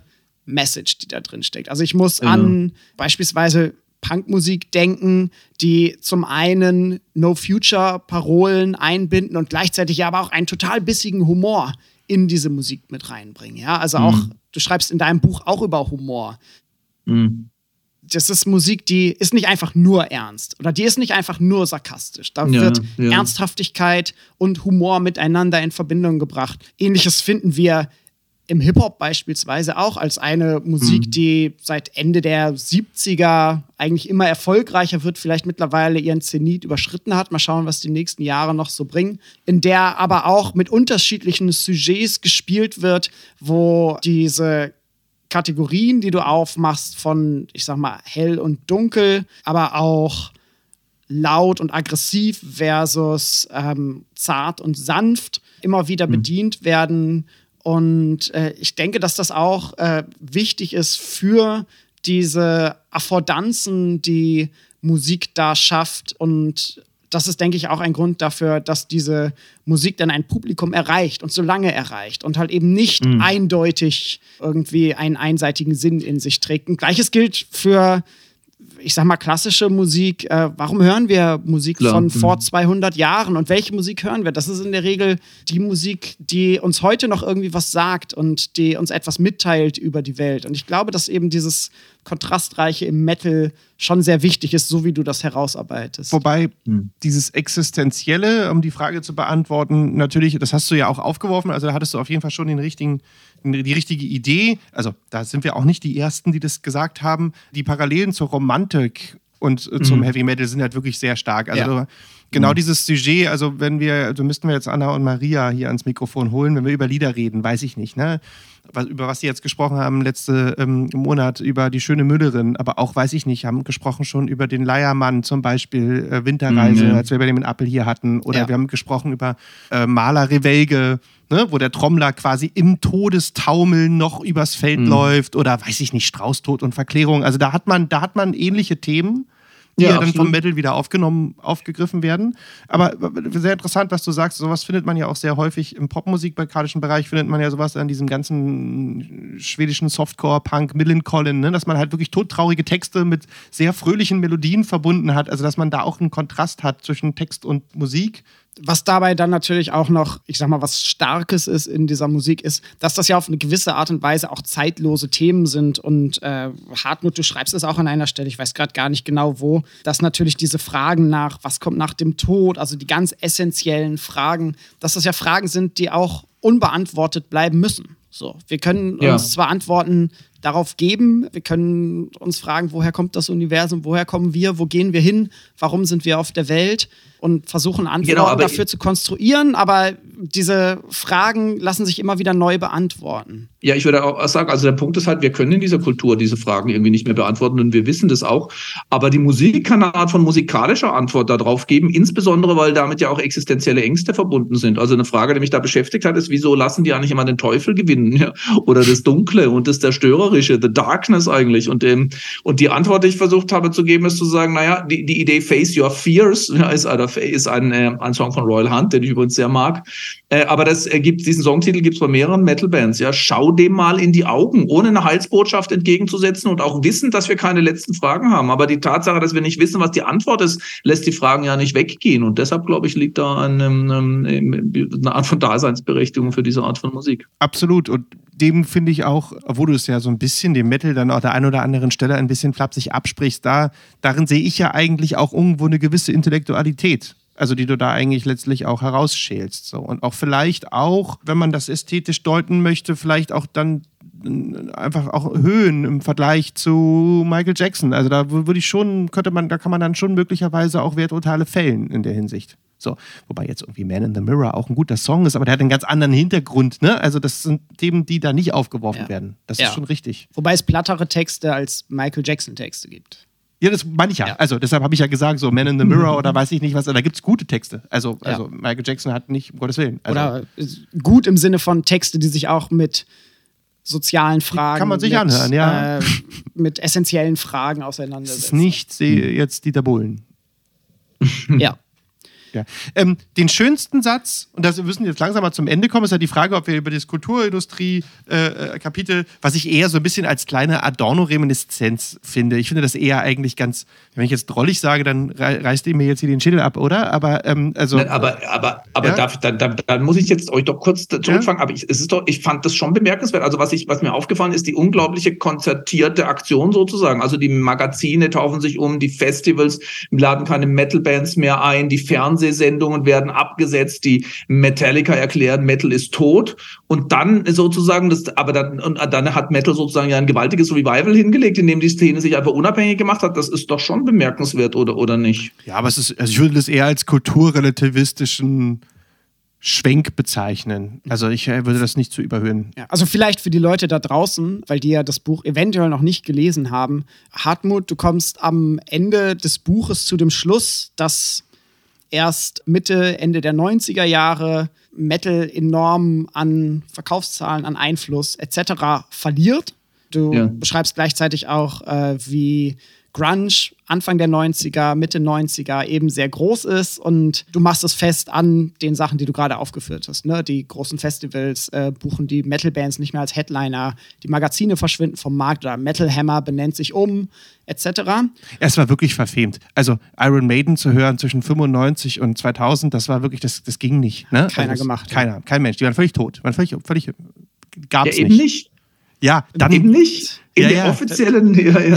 Message, die da drin steckt. Also ich muss genau. an beispielsweise Punkmusik denken, die zum einen No-Future-Parolen einbinden und gleichzeitig aber auch einen total bissigen Humor in diese Musik mit reinbringen. Ja, also auch, mhm. du schreibst in deinem Buch auch über Humor. Mhm. Das ist Musik, die ist nicht einfach nur ernst oder die ist nicht einfach nur sarkastisch. Da ja, wird ja. Ernsthaftigkeit und Humor miteinander in Verbindung gebracht. Ähnliches finden wir im Hip-Hop beispielsweise auch als eine Musik, mhm. die seit Ende der 70er eigentlich immer erfolgreicher wird, vielleicht mittlerweile ihren Zenit überschritten hat. Mal schauen, was die nächsten Jahre noch so bringen. In der aber auch mit unterschiedlichen Sujets gespielt wird, wo diese Kategorien, die du aufmachst von, ich sag mal, hell und dunkel, aber auch laut und aggressiv versus ähm, zart und sanft immer wieder mhm. bedient werden Und äh, ich denke, dass das auch äh, wichtig ist für diese Affordanzen, die Musik da schafft. Und das ist, denke ich, auch ein Grund dafür, dass diese Musik dann ein Publikum erreicht und so lange erreicht und halt eben nicht mhm. eindeutig irgendwie einen einseitigen Sinn in sich trägt. Und gleiches gilt für ich sag mal, klassische Musik, äh, warum hören wir Musik Klar. von mhm. vor 200 Jahren und welche Musik hören wir? Das ist in der Regel die Musik, die uns heute noch irgendwie was sagt und die uns etwas mitteilt über die Welt. Und ich glaube, dass eben dieses Kontrastreiche im Metal schon sehr wichtig ist, so wie du das herausarbeitest. Wobei hm. dieses Existenzielle, um die Frage zu beantworten, natürlich, das hast du ja auch aufgeworfen, also da hattest du auf jeden Fall schon den richtigen die richtige Idee. Also da sind wir auch nicht die Ersten, die das gesagt haben. Die Parallelen zur Romantik und äh, zum mhm. Heavy Metal sind halt wirklich sehr stark. Also ja. genau mhm. dieses Sujet, also wenn wir, also müssten wir jetzt Anna und Maria hier ans Mikrofon holen, wenn wir über Lieder reden, weiß ich nicht, ne? Was, über was sie jetzt gesprochen haben letzte ähm, Monat, über die schöne Müllerin, aber auch, weiß ich nicht, haben gesprochen schon über den Leiermann zum Beispiel, äh, Winterreise, mhm. als wir bei dem in Appel hier hatten, oder ja. wir haben gesprochen über äh, Maler Revelge, ne, wo der Trommler quasi im Todestaumeln noch übers Feld mhm. läuft oder weiß ich nicht, Straußtod und Verklärung. Also da hat man, da hat man ähnliche Themen die ja, ja dann vom Metal wieder aufgenommen, aufgegriffen werden. Aber sehr interessant, was du sagst. Sowas findet man ja auch sehr häufig im popmusikbalkanischen Bereich, findet man ja sowas an diesem ganzen schwedischen Softcore, Punk, Millencolin, ne? dass man halt wirklich todtraurige Texte mit sehr fröhlichen Melodien verbunden hat. Also, dass man da auch einen Kontrast hat zwischen Text und Musik was dabei dann natürlich auch noch, ich sag mal, was Starkes ist in dieser Musik, ist, dass das ja auf eine gewisse Art und Weise auch zeitlose Themen sind. Und äh, Hartmut, du schreibst es auch an einer Stelle, ich weiß gerade gar nicht genau wo, dass natürlich diese Fragen nach, was kommt nach dem Tod, also die ganz essentiellen Fragen, dass das ja Fragen sind, die auch unbeantwortet bleiben müssen. So, wir können ja. uns zwar Antworten darauf geben, wir können uns fragen, woher kommt das Universum, woher kommen wir, wo gehen wir hin, warum sind wir auf der Welt und versuchen Antworten genau, dafür zu konstruieren, aber diese Fragen lassen sich immer wieder neu beantworten. Ja, ich würde auch sagen, also der Punkt ist halt, wir können in dieser Kultur diese Fragen irgendwie nicht mehr beantworten und wir wissen das auch. Aber die Musik kann eine Art von musikalischer Antwort darauf geben, insbesondere weil damit ja auch existenzielle Ängste verbunden sind. Also eine Frage, die mich da beschäftigt hat, ist, wieso lassen die eigentlich immer den Teufel gewinnen ja? oder das Dunkle und das Zerstörerische, the Darkness eigentlich? Und, ähm, und die Antwort, die ich versucht habe zu geben, ist zu sagen, naja, die, die Idee Face Your Fears ja, ist, ist ein, äh, ein Song von Royal Hunt, den ich übrigens sehr mag. Äh, aber das äh, diesen Songtitel gibt es bei mehreren Metal-Bands. Ja, schau dem mal in die Augen, ohne eine Heilsbotschaft entgegenzusetzen und auch wissen, dass wir keine letzten Fragen haben. Aber die Tatsache, dass wir nicht wissen, was die Antwort ist, lässt die Fragen ja nicht weggehen. Und deshalb, glaube ich, liegt da eine, eine Art von Daseinsberechtigung für diese Art von Musik. Absolut. Und dem finde ich auch, obwohl du es ja so ein bisschen dem Metal dann auch der einen oder anderen Stelle ein bisschen flapsig absprichst, da, darin sehe ich ja eigentlich auch irgendwo eine gewisse Intellektualität also die du da eigentlich letztlich auch herausschälst. So. Und auch vielleicht auch, wenn man das ästhetisch deuten möchte, vielleicht auch dann äh, einfach auch Höhen im Vergleich zu Michael Jackson. Also da würde ich schon, könnte man, da kann man dann schon möglicherweise auch Werturteile fällen in der Hinsicht. So, wobei jetzt irgendwie Man in the Mirror auch ein guter Song ist, aber der hat einen ganz anderen Hintergrund, ne? Also das sind Themen, die da nicht aufgeworfen ja. werden. Das ja. ist schon richtig. Wobei es plattere Texte als Michael Jackson Texte gibt. Ja, das meine ich ja. ja. Also deshalb habe ich ja gesagt, so Man in the Mirror oder weiß ich nicht was, da gibt es gute Texte. Also, ja. also Michael Jackson hat nicht, um Gottes Willen. Also, oder gut im Sinne von Texte, die sich auch mit sozialen Fragen. Kann man sich mit, anhören, ja. Äh, mit essentiellen Fragen auseinandersetzen. Das ist nicht jetzt Dieter Bohlen. ja. Ja. Ähm, den schönsten Satz, und das, wir müssen jetzt langsam mal zum Ende kommen, ist ja die Frage, ob wir über das Kulturindustrie-Kapitel, äh, äh was ich eher so ein bisschen als kleine Adorno-Reminiszenz finde. Ich finde das eher eigentlich ganz, wenn ich jetzt drollig sage, dann reißt ihr mir jetzt hier den Schädel ab, oder? Aber, ähm, also. Nein, aber, aber, aber ja? darf, dann, dann, dann, muss ich jetzt euch doch kurz zurückfangen. Ja? Aber ich, es ist doch, ich fand das schon bemerkenswert. Also, was, ich, was mir aufgefallen ist, die unglaubliche konzertierte Aktion sozusagen. Also, die Magazine taufen sich um, die Festivals laden keine Metal-Bands mehr ein, die Fernsehen Fernsehsendungen werden abgesetzt, die Metallica erklären, Metal ist tot. Und dann sozusagen, das, aber dann, und dann hat Metal sozusagen ja ein gewaltiges Revival hingelegt, in dem die Szene sich einfach unabhängig gemacht hat. Das ist doch schon bemerkenswert, oder, oder nicht? Ja, aber es ist, also ich würde das eher als kulturrelativistischen Schwenk bezeichnen. Also ich äh, würde das nicht zu überhöhen. Ja, also vielleicht für die Leute da draußen, weil die ja das Buch eventuell noch nicht gelesen haben. Hartmut, du kommst am Ende des Buches zu dem Schluss, dass erst Mitte, Ende der 90er Jahre Metal enorm an Verkaufszahlen, an Einfluss etc. verliert. Du ja. beschreibst gleichzeitig auch, äh, wie Grunge Anfang der 90er, Mitte 90er eben sehr groß ist und du machst es fest an den Sachen, die du gerade aufgeführt hast. Ne? Die großen Festivals äh, buchen die Metal-Bands nicht mehr als Headliner, die Magazine verschwinden vom Markt oder Metal Hammer benennt sich um, etc. Es war wirklich verfemt. Also Iron Maiden zu hören zwischen 95 und 2000, das war wirklich, das, das ging nicht. Ne? Keiner also gemacht. Keiner, kein Mensch. Die waren völlig tot. Waren völlig, völlig gab's ja, eben nicht. Ja, dann eben nicht. In ja, den ja. offiziellen. Ja, ja,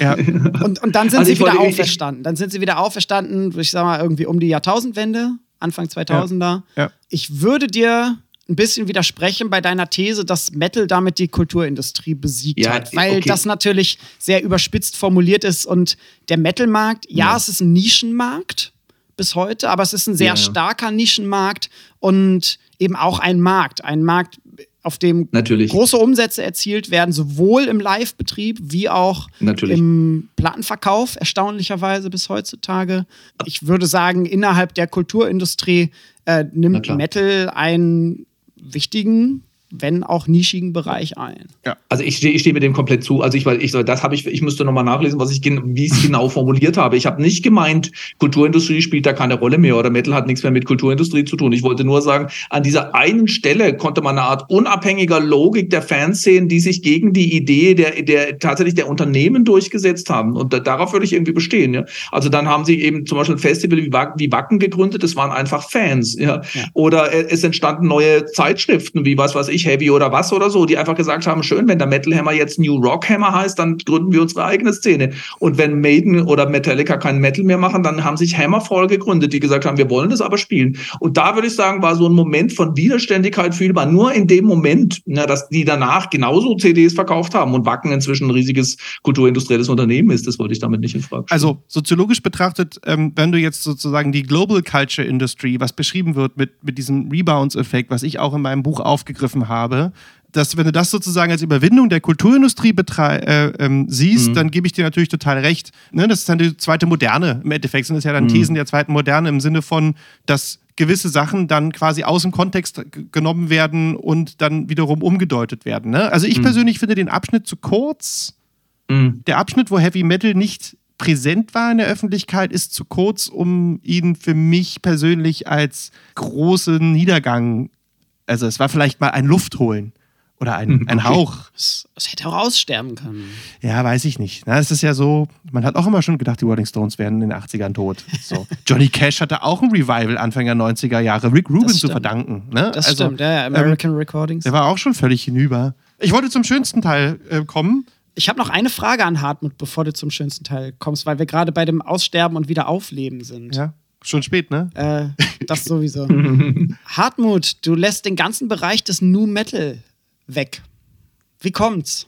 ja. und, und dann sind also sie wieder auferstanden. Dann sind sie wieder auferstanden, ich sag mal, irgendwie um die Jahrtausendwende, Anfang 2000er. Ja. Ich würde dir ein bisschen widersprechen bei deiner These, dass Metal damit die Kulturindustrie besiegt ja, hat, weil okay. das natürlich sehr überspitzt formuliert ist und der Metalmarkt, ja, ja, es ist ein Nischenmarkt bis heute, aber es ist ein sehr ja, starker Nischenmarkt und eben auch ein Markt, ein Markt, auf dem Natürlich. große Umsätze erzielt werden, sowohl im Live-Betrieb wie auch Natürlich. im Plattenverkauf, erstaunlicherweise bis heutzutage. Ich würde sagen, innerhalb der Kulturindustrie äh, nimmt Metal einen wichtigen wenn auch nischigen Bereich ein. Ja. Also ich stehe ich steh mit dem komplett zu. Also ich, weil ich, das habe ich, ich müsste nochmal nachlesen, was ich, wie ich es genau formuliert habe. Ich habe nicht gemeint, Kulturindustrie spielt da keine Rolle mehr oder Metal hat nichts mehr mit Kulturindustrie zu tun. Ich wollte nur sagen, an dieser einen Stelle konnte man eine Art unabhängiger Logik der Fans sehen, die sich gegen die Idee der, der tatsächlich der Unternehmen durchgesetzt haben. Und da, darauf würde ich irgendwie bestehen. Ja. Also dann haben sie eben zum Beispiel ein Festival wie, wie Wacken gegründet, das waren einfach Fans. Ja. ja. Oder es entstanden neue Zeitschriften, wie was weiß ich, Heavy oder was oder so, die einfach gesagt haben, schön, wenn der Metal Hammer jetzt New Rock Hammer heißt, dann gründen wir unsere eigene Szene. Und wenn Maiden oder Metallica kein Metal mehr machen, dann haben sich Hammerfall gegründet, die gesagt haben, wir wollen das aber spielen. Und da würde ich sagen, war so ein Moment von Widerständigkeit fühlbar. Nur in dem Moment, na, dass die danach genauso CDs verkauft haben und Wacken inzwischen ein riesiges kulturindustrielles Unternehmen ist, das wollte ich damit nicht in Frage stellen. Also soziologisch betrachtet, ähm, wenn du jetzt sozusagen die Global Culture Industry, was beschrieben wird mit, mit diesem Rebounds-Effekt, was ich auch in meinem Buch aufgegriffen habe, dass wenn du das sozusagen als Überwindung der Kulturindustrie äh, ähm, siehst, mhm. dann gebe ich dir natürlich total recht. Ne? Das ist dann die zweite Moderne. Im Endeffekt sind es ja dann mhm. Thesen der zweiten Moderne im Sinne von, dass gewisse Sachen dann quasi aus dem Kontext genommen werden und dann wiederum umgedeutet werden. Ne? Also ich mhm. persönlich finde den Abschnitt zu kurz. Mhm. Der Abschnitt, wo Heavy Metal nicht präsent war in der Öffentlichkeit, ist zu kurz, um ihn für mich persönlich als großen Niedergang also es war vielleicht mal ein Luftholen oder ein, ein okay. Hauch. Es, es, hätte auch aussterben können. Ja, weiß ich nicht. Na, es ist ja so, man hat auch immer schon gedacht, die Rolling Stones wären in den 80ern tot. So. Johnny Cash hatte auch ein Revival Anfang der 90er Jahre Rick Rubin zu verdanken. Ne? Das also, stimmt, ja, American ähm, Recordings. Der war auch schon völlig hinüber. Ich wollte zum schönsten Teil äh, kommen. Ich habe noch eine Frage an Hartmut, bevor du zum schönsten Teil kommst, weil wir gerade bei dem Aussterben und Wiederaufleben sind. Ja. Schon spät, ne? Äh, das sowieso. Hartmut, du lässt den ganzen Bereich des New Metal weg. Wie kommt's?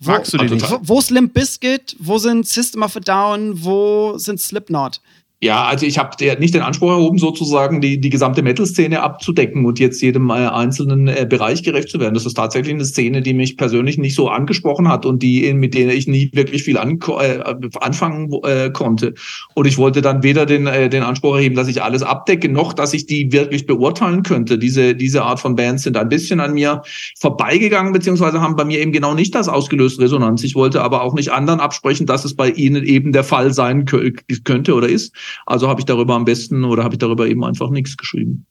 Wo, Magst du den nicht? Wo, wo ist Limp Bizkit? Wo sind System of a Down? Wo sind Slipknot? Ja, also ich habe nicht den Anspruch erhoben, sozusagen die, die gesamte Metal-Szene abzudecken und jetzt jedem äh, einzelnen äh, Bereich gerecht zu werden. Das ist tatsächlich eine Szene, die mich persönlich nicht so angesprochen hat und die mit denen ich nie wirklich viel an, äh, anfangen äh, konnte. Und ich wollte dann weder den, äh, den Anspruch erheben, dass ich alles abdecke, noch dass ich die wirklich beurteilen könnte. Diese, diese Art von Bands sind ein bisschen an mir vorbeigegangen, beziehungsweise haben bei mir eben genau nicht das ausgelöst Resonanz. Ich wollte aber auch nicht anderen absprechen, dass es bei ihnen eben der Fall sein könnte oder ist. Also habe ich darüber am besten oder habe ich darüber eben einfach nichts geschrieben.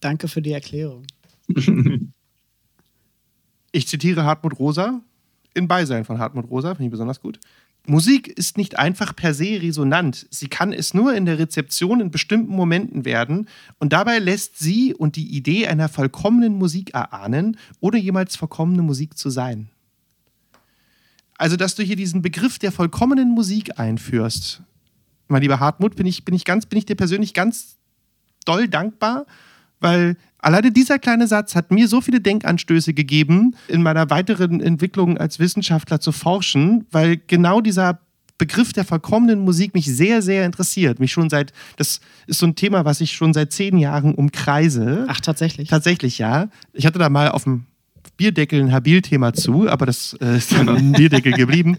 Danke für die Erklärung. ich zitiere Hartmut Rosa in Beisein von Hartmut Rosa, finde ich besonders gut. Musik ist nicht einfach per se resonant. Sie kann es nur in der Rezeption in bestimmten Momenten werden und dabei lässt sie und die Idee einer vollkommenen Musik erahnen, ohne jemals vollkommene Musik zu sein. Also, dass du hier diesen Begriff der vollkommenen Musik einführst, mein lieber Hartmut, bin ich, bin ich, ganz, bin ich dir persönlich ganz doll dankbar, weil alleine dieser kleine Satz hat mir so viele Denkanstöße gegeben, in meiner weiteren Entwicklung als Wissenschaftler zu forschen, weil genau dieser Begriff der vollkommenen Musik mich sehr, sehr interessiert. Mich schon seit, das ist so ein Thema, was ich schon seit zehn Jahren umkreise. Ach, tatsächlich? Tatsächlich, ja. Ich hatte da mal auf dem Bierdeckel ein Habil-Thema zu, aber das äh, ist dann ein Bierdeckel geblieben.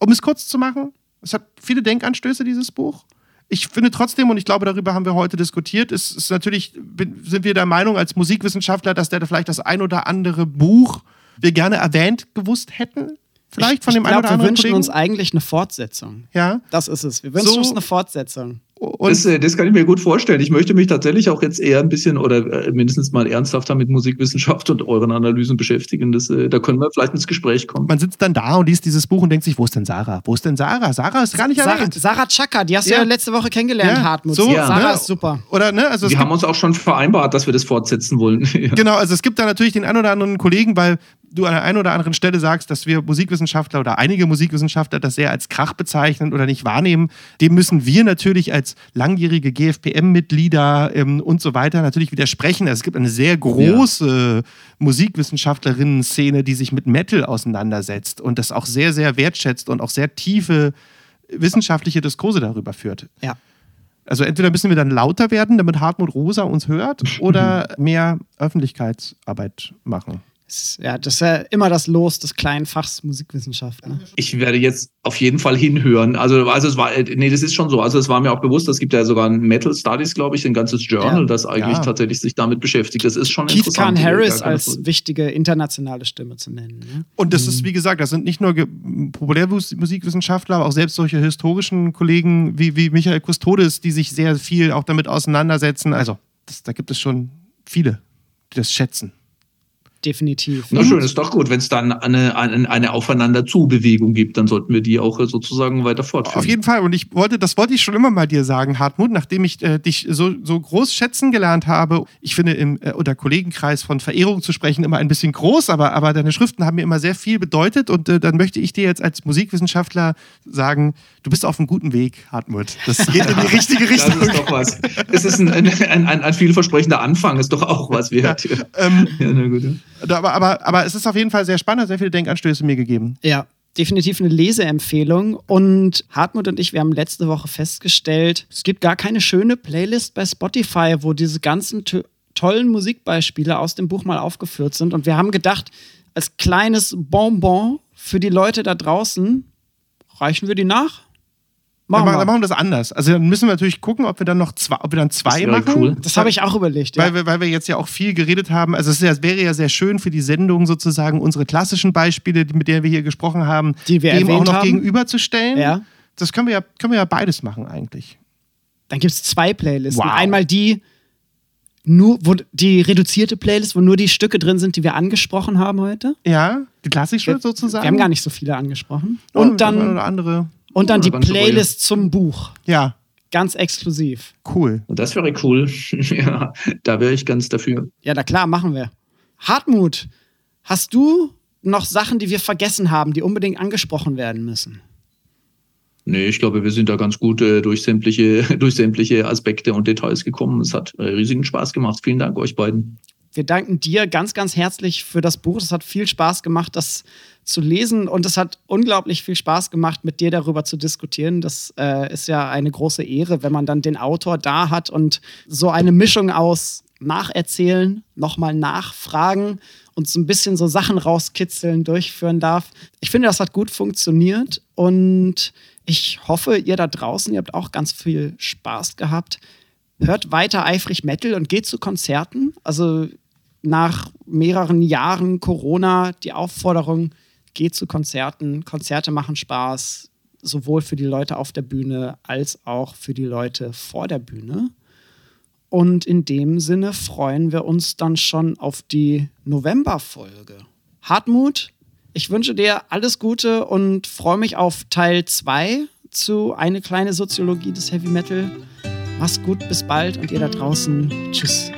Um es kurz zu machen, es hat viele Denkanstöße, dieses Buch. ich finde trotzdem, und ich glaube, darüber haben wir heute diskutiert, ist, ist natürlich, sind wir der Meinung als Musikwissenschaftler, dass der vielleicht das ein oder andere Buch wir gerne erwähnt gewusst hätten. Vielleicht von ich, dem einen oder anderen. Wir wünschen Kollegen. uns eigentlich eine Fortsetzung. Ja. Das ist es. Wir wünschen so, uns eine Fortsetzung. Das, äh, das, kann ich mir gut vorstellen. Ich möchte mich tatsächlich auch jetzt eher ein bisschen oder äh, mindestens mal ernsthafter mit Musikwissenschaft und euren Analysen beschäftigen. Das, äh, da können wir vielleicht ins Gespräch kommen. Man sitzt dann da und liest dieses Buch und denkt sich, wo ist denn Sarah? Wo ist denn Sarah? Sarah ist gar nicht Sarah, erwähnt. Sarah Chaka, die hast du ja, letzte Woche kennengelernt, ja. Hartmut. So, ja. Sarah ne? ist super. Oder, ne? also wir haben uns auch schon vereinbart, dass wir das fortsetzen wollen. genau, also es gibt da natürlich den einen oder anderen Kollegen, weil du an der einen oder anderen Stelle sagst, dass wir Musikwissenschaftler oder einige Musikwissenschaftler das sehr als Krach bezeichnen oder nicht wahrnehmen, dem müssen wir natürlich als langjährige GFPM-Mitglieder ähm, und so weiter natürlich widersprechen. Also es gibt eine sehr große ja. Musikwissenschaftlerinnen-Szene, die sich mit Metal auseinandersetzt und das auch sehr, sehr wertschätzt und auch sehr tiefe wissenschaftliche Diskurse darüber führt. Ja. Also entweder müssen wir dann lauter werden, damit Hartmut Rosa uns hört, oder mehr Öffentlichkeitsarbeit machen ja, das ist ja immer das Los des kleinen Fachs Musikwissenschaft. Ne? Ich werde jetzt auf jeden Fall hinhören. Also, also es war, nee, das ist schon so. Also es war mir auch bewusst, es gibt ja sogar ein Metal Studies, glaube ich, ein ganzes Journal, ja, das eigentlich ja. tatsächlich sich damit beschäftigt. Das ist schon Keith interessant. Kahn Harris als Frage. wichtige internationale Stimme zu nennen. Ne? Und das mhm. ist, wie gesagt, das sind nicht nur Populärmusikwissenschaftler, aber auch selbst solche historischen Kollegen wie, wie Michael Custodes, die sich sehr viel auch damit auseinandersetzen. Also, das, da gibt es schon viele, die das schätzen definitiv. Na schön, ist doch gut. Wenn es dann eine, eine, eine Aufeinander-zu-Bewegung gibt, dann sollten wir die auch äh, sozusagen weiter fortführen. Auf jeden Fall. Und ich wollte, das wollte ich schon immer mal dir sagen, Hartmut, nachdem ich äh, dich so, so groß schätzen gelernt habe. Ich finde, im äh, unter Kollegenkreis von Verehrung zu sprechen immer ein bisschen groß, aber, aber deine Schriften haben mir immer sehr viel bedeutet. Und äh, dann möchte ich dir jetzt als Musikwissenschaftler sagen, du bist auf einem guten Weg, Hartmut. Das geht in die richtige Richtung. Das ist doch was. Es ist ein, ein, ein, ein vielversprechender Anfang, ist doch auch was wert. Ja, ähm, ja, na gut. Ja. Aber, aber, aber es ist auf jeden Fall sehr spannend, sehr viele Denkanstöße mir gegeben. Ja, definitiv eine Leseempfehlung. Und Hartmut und ich, wir haben letzte Woche festgestellt, es gibt gar keine schöne Playlist bei Spotify, wo diese ganzen tollen Musikbeispiele aus dem Buch mal aufgeführt sind. Und wir haben gedacht, als kleines Bonbon für die Leute da draußen, reichen wir die nach? Machen dann, wir. dann machen wir das anders. Also dann müssen wir natürlich gucken, ob wir dann noch zwei, ob wir dann zwei machen. Cool. Das habe ich auch überlegt. Ja. Weil, wir, weil wir jetzt ja auch viel geredet haben. Also es ja, wäre ja sehr schön für die Sendung sozusagen unsere klassischen Beispiele, mit denen wir hier gesprochen haben, die wir dem auch noch haben. gegenüberzustellen. Ja. Das können wir ja, können wir ja beides machen eigentlich. Dann gibt es zwei Playlisten. Wow. Einmal die nur, wo die reduzierte Playlist, wo nur die Stücke drin sind, die wir angesprochen haben heute. Ja, die klassische sozusagen. Wir haben gar nicht so viele angesprochen. Und ja, dann andere. Und dann die Playlist zum Buch. Ja. Ganz exklusiv. Cool. Das wäre cool. ja, da wäre ich ganz dafür. Ja, na klar, machen wir. Hartmut, hast du noch Sachen, die wir vergessen haben, die unbedingt angesprochen werden müssen? Nee, ich glaube, wir sind da ganz gut äh, durch, sämtliche, durch sämtliche Aspekte und Details gekommen. Es hat äh, riesigen Spaß gemacht. Vielen Dank euch beiden. Wir danken dir ganz, ganz herzlich für das Buch. Es hat viel Spaß gemacht, das zu lesen und es hat unglaublich viel Spaß gemacht, mit dir darüber zu diskutieren. Das äh, ist ja eine große Ehre, wenn man dann den Autor da hat und so eine Mischung aus Nacherzählen, nochmal nachfragen und so ein bisschen so Sachen rauskitzeln durchführen darf. Ich finde, das hat gut funktioniert und ich hoffe, ihr da draußen, ihr habt auch ganz viel Spaß gehabt. Hört weiter eifrig Metal und geht zu Konzerten. Also nach mehreren Jahren Corona die Aufforderung, geht zu Konzerten. Konzerte machen Spaß, sowohl für die Leute auf der Bühne als auch für die Leute vor der Bühne. Und in dem Sinne freuen wir uns dann schon auf die Novemberfolge. Hartmut, ich wünsche dir alles Gute und freue mich auf Teil 2 zu Eine kleine Soziologie des Heavy Metal. Mach's gut, bis bald und ihr da draußen. Tschüss.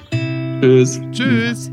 Tschüss. Tschüss.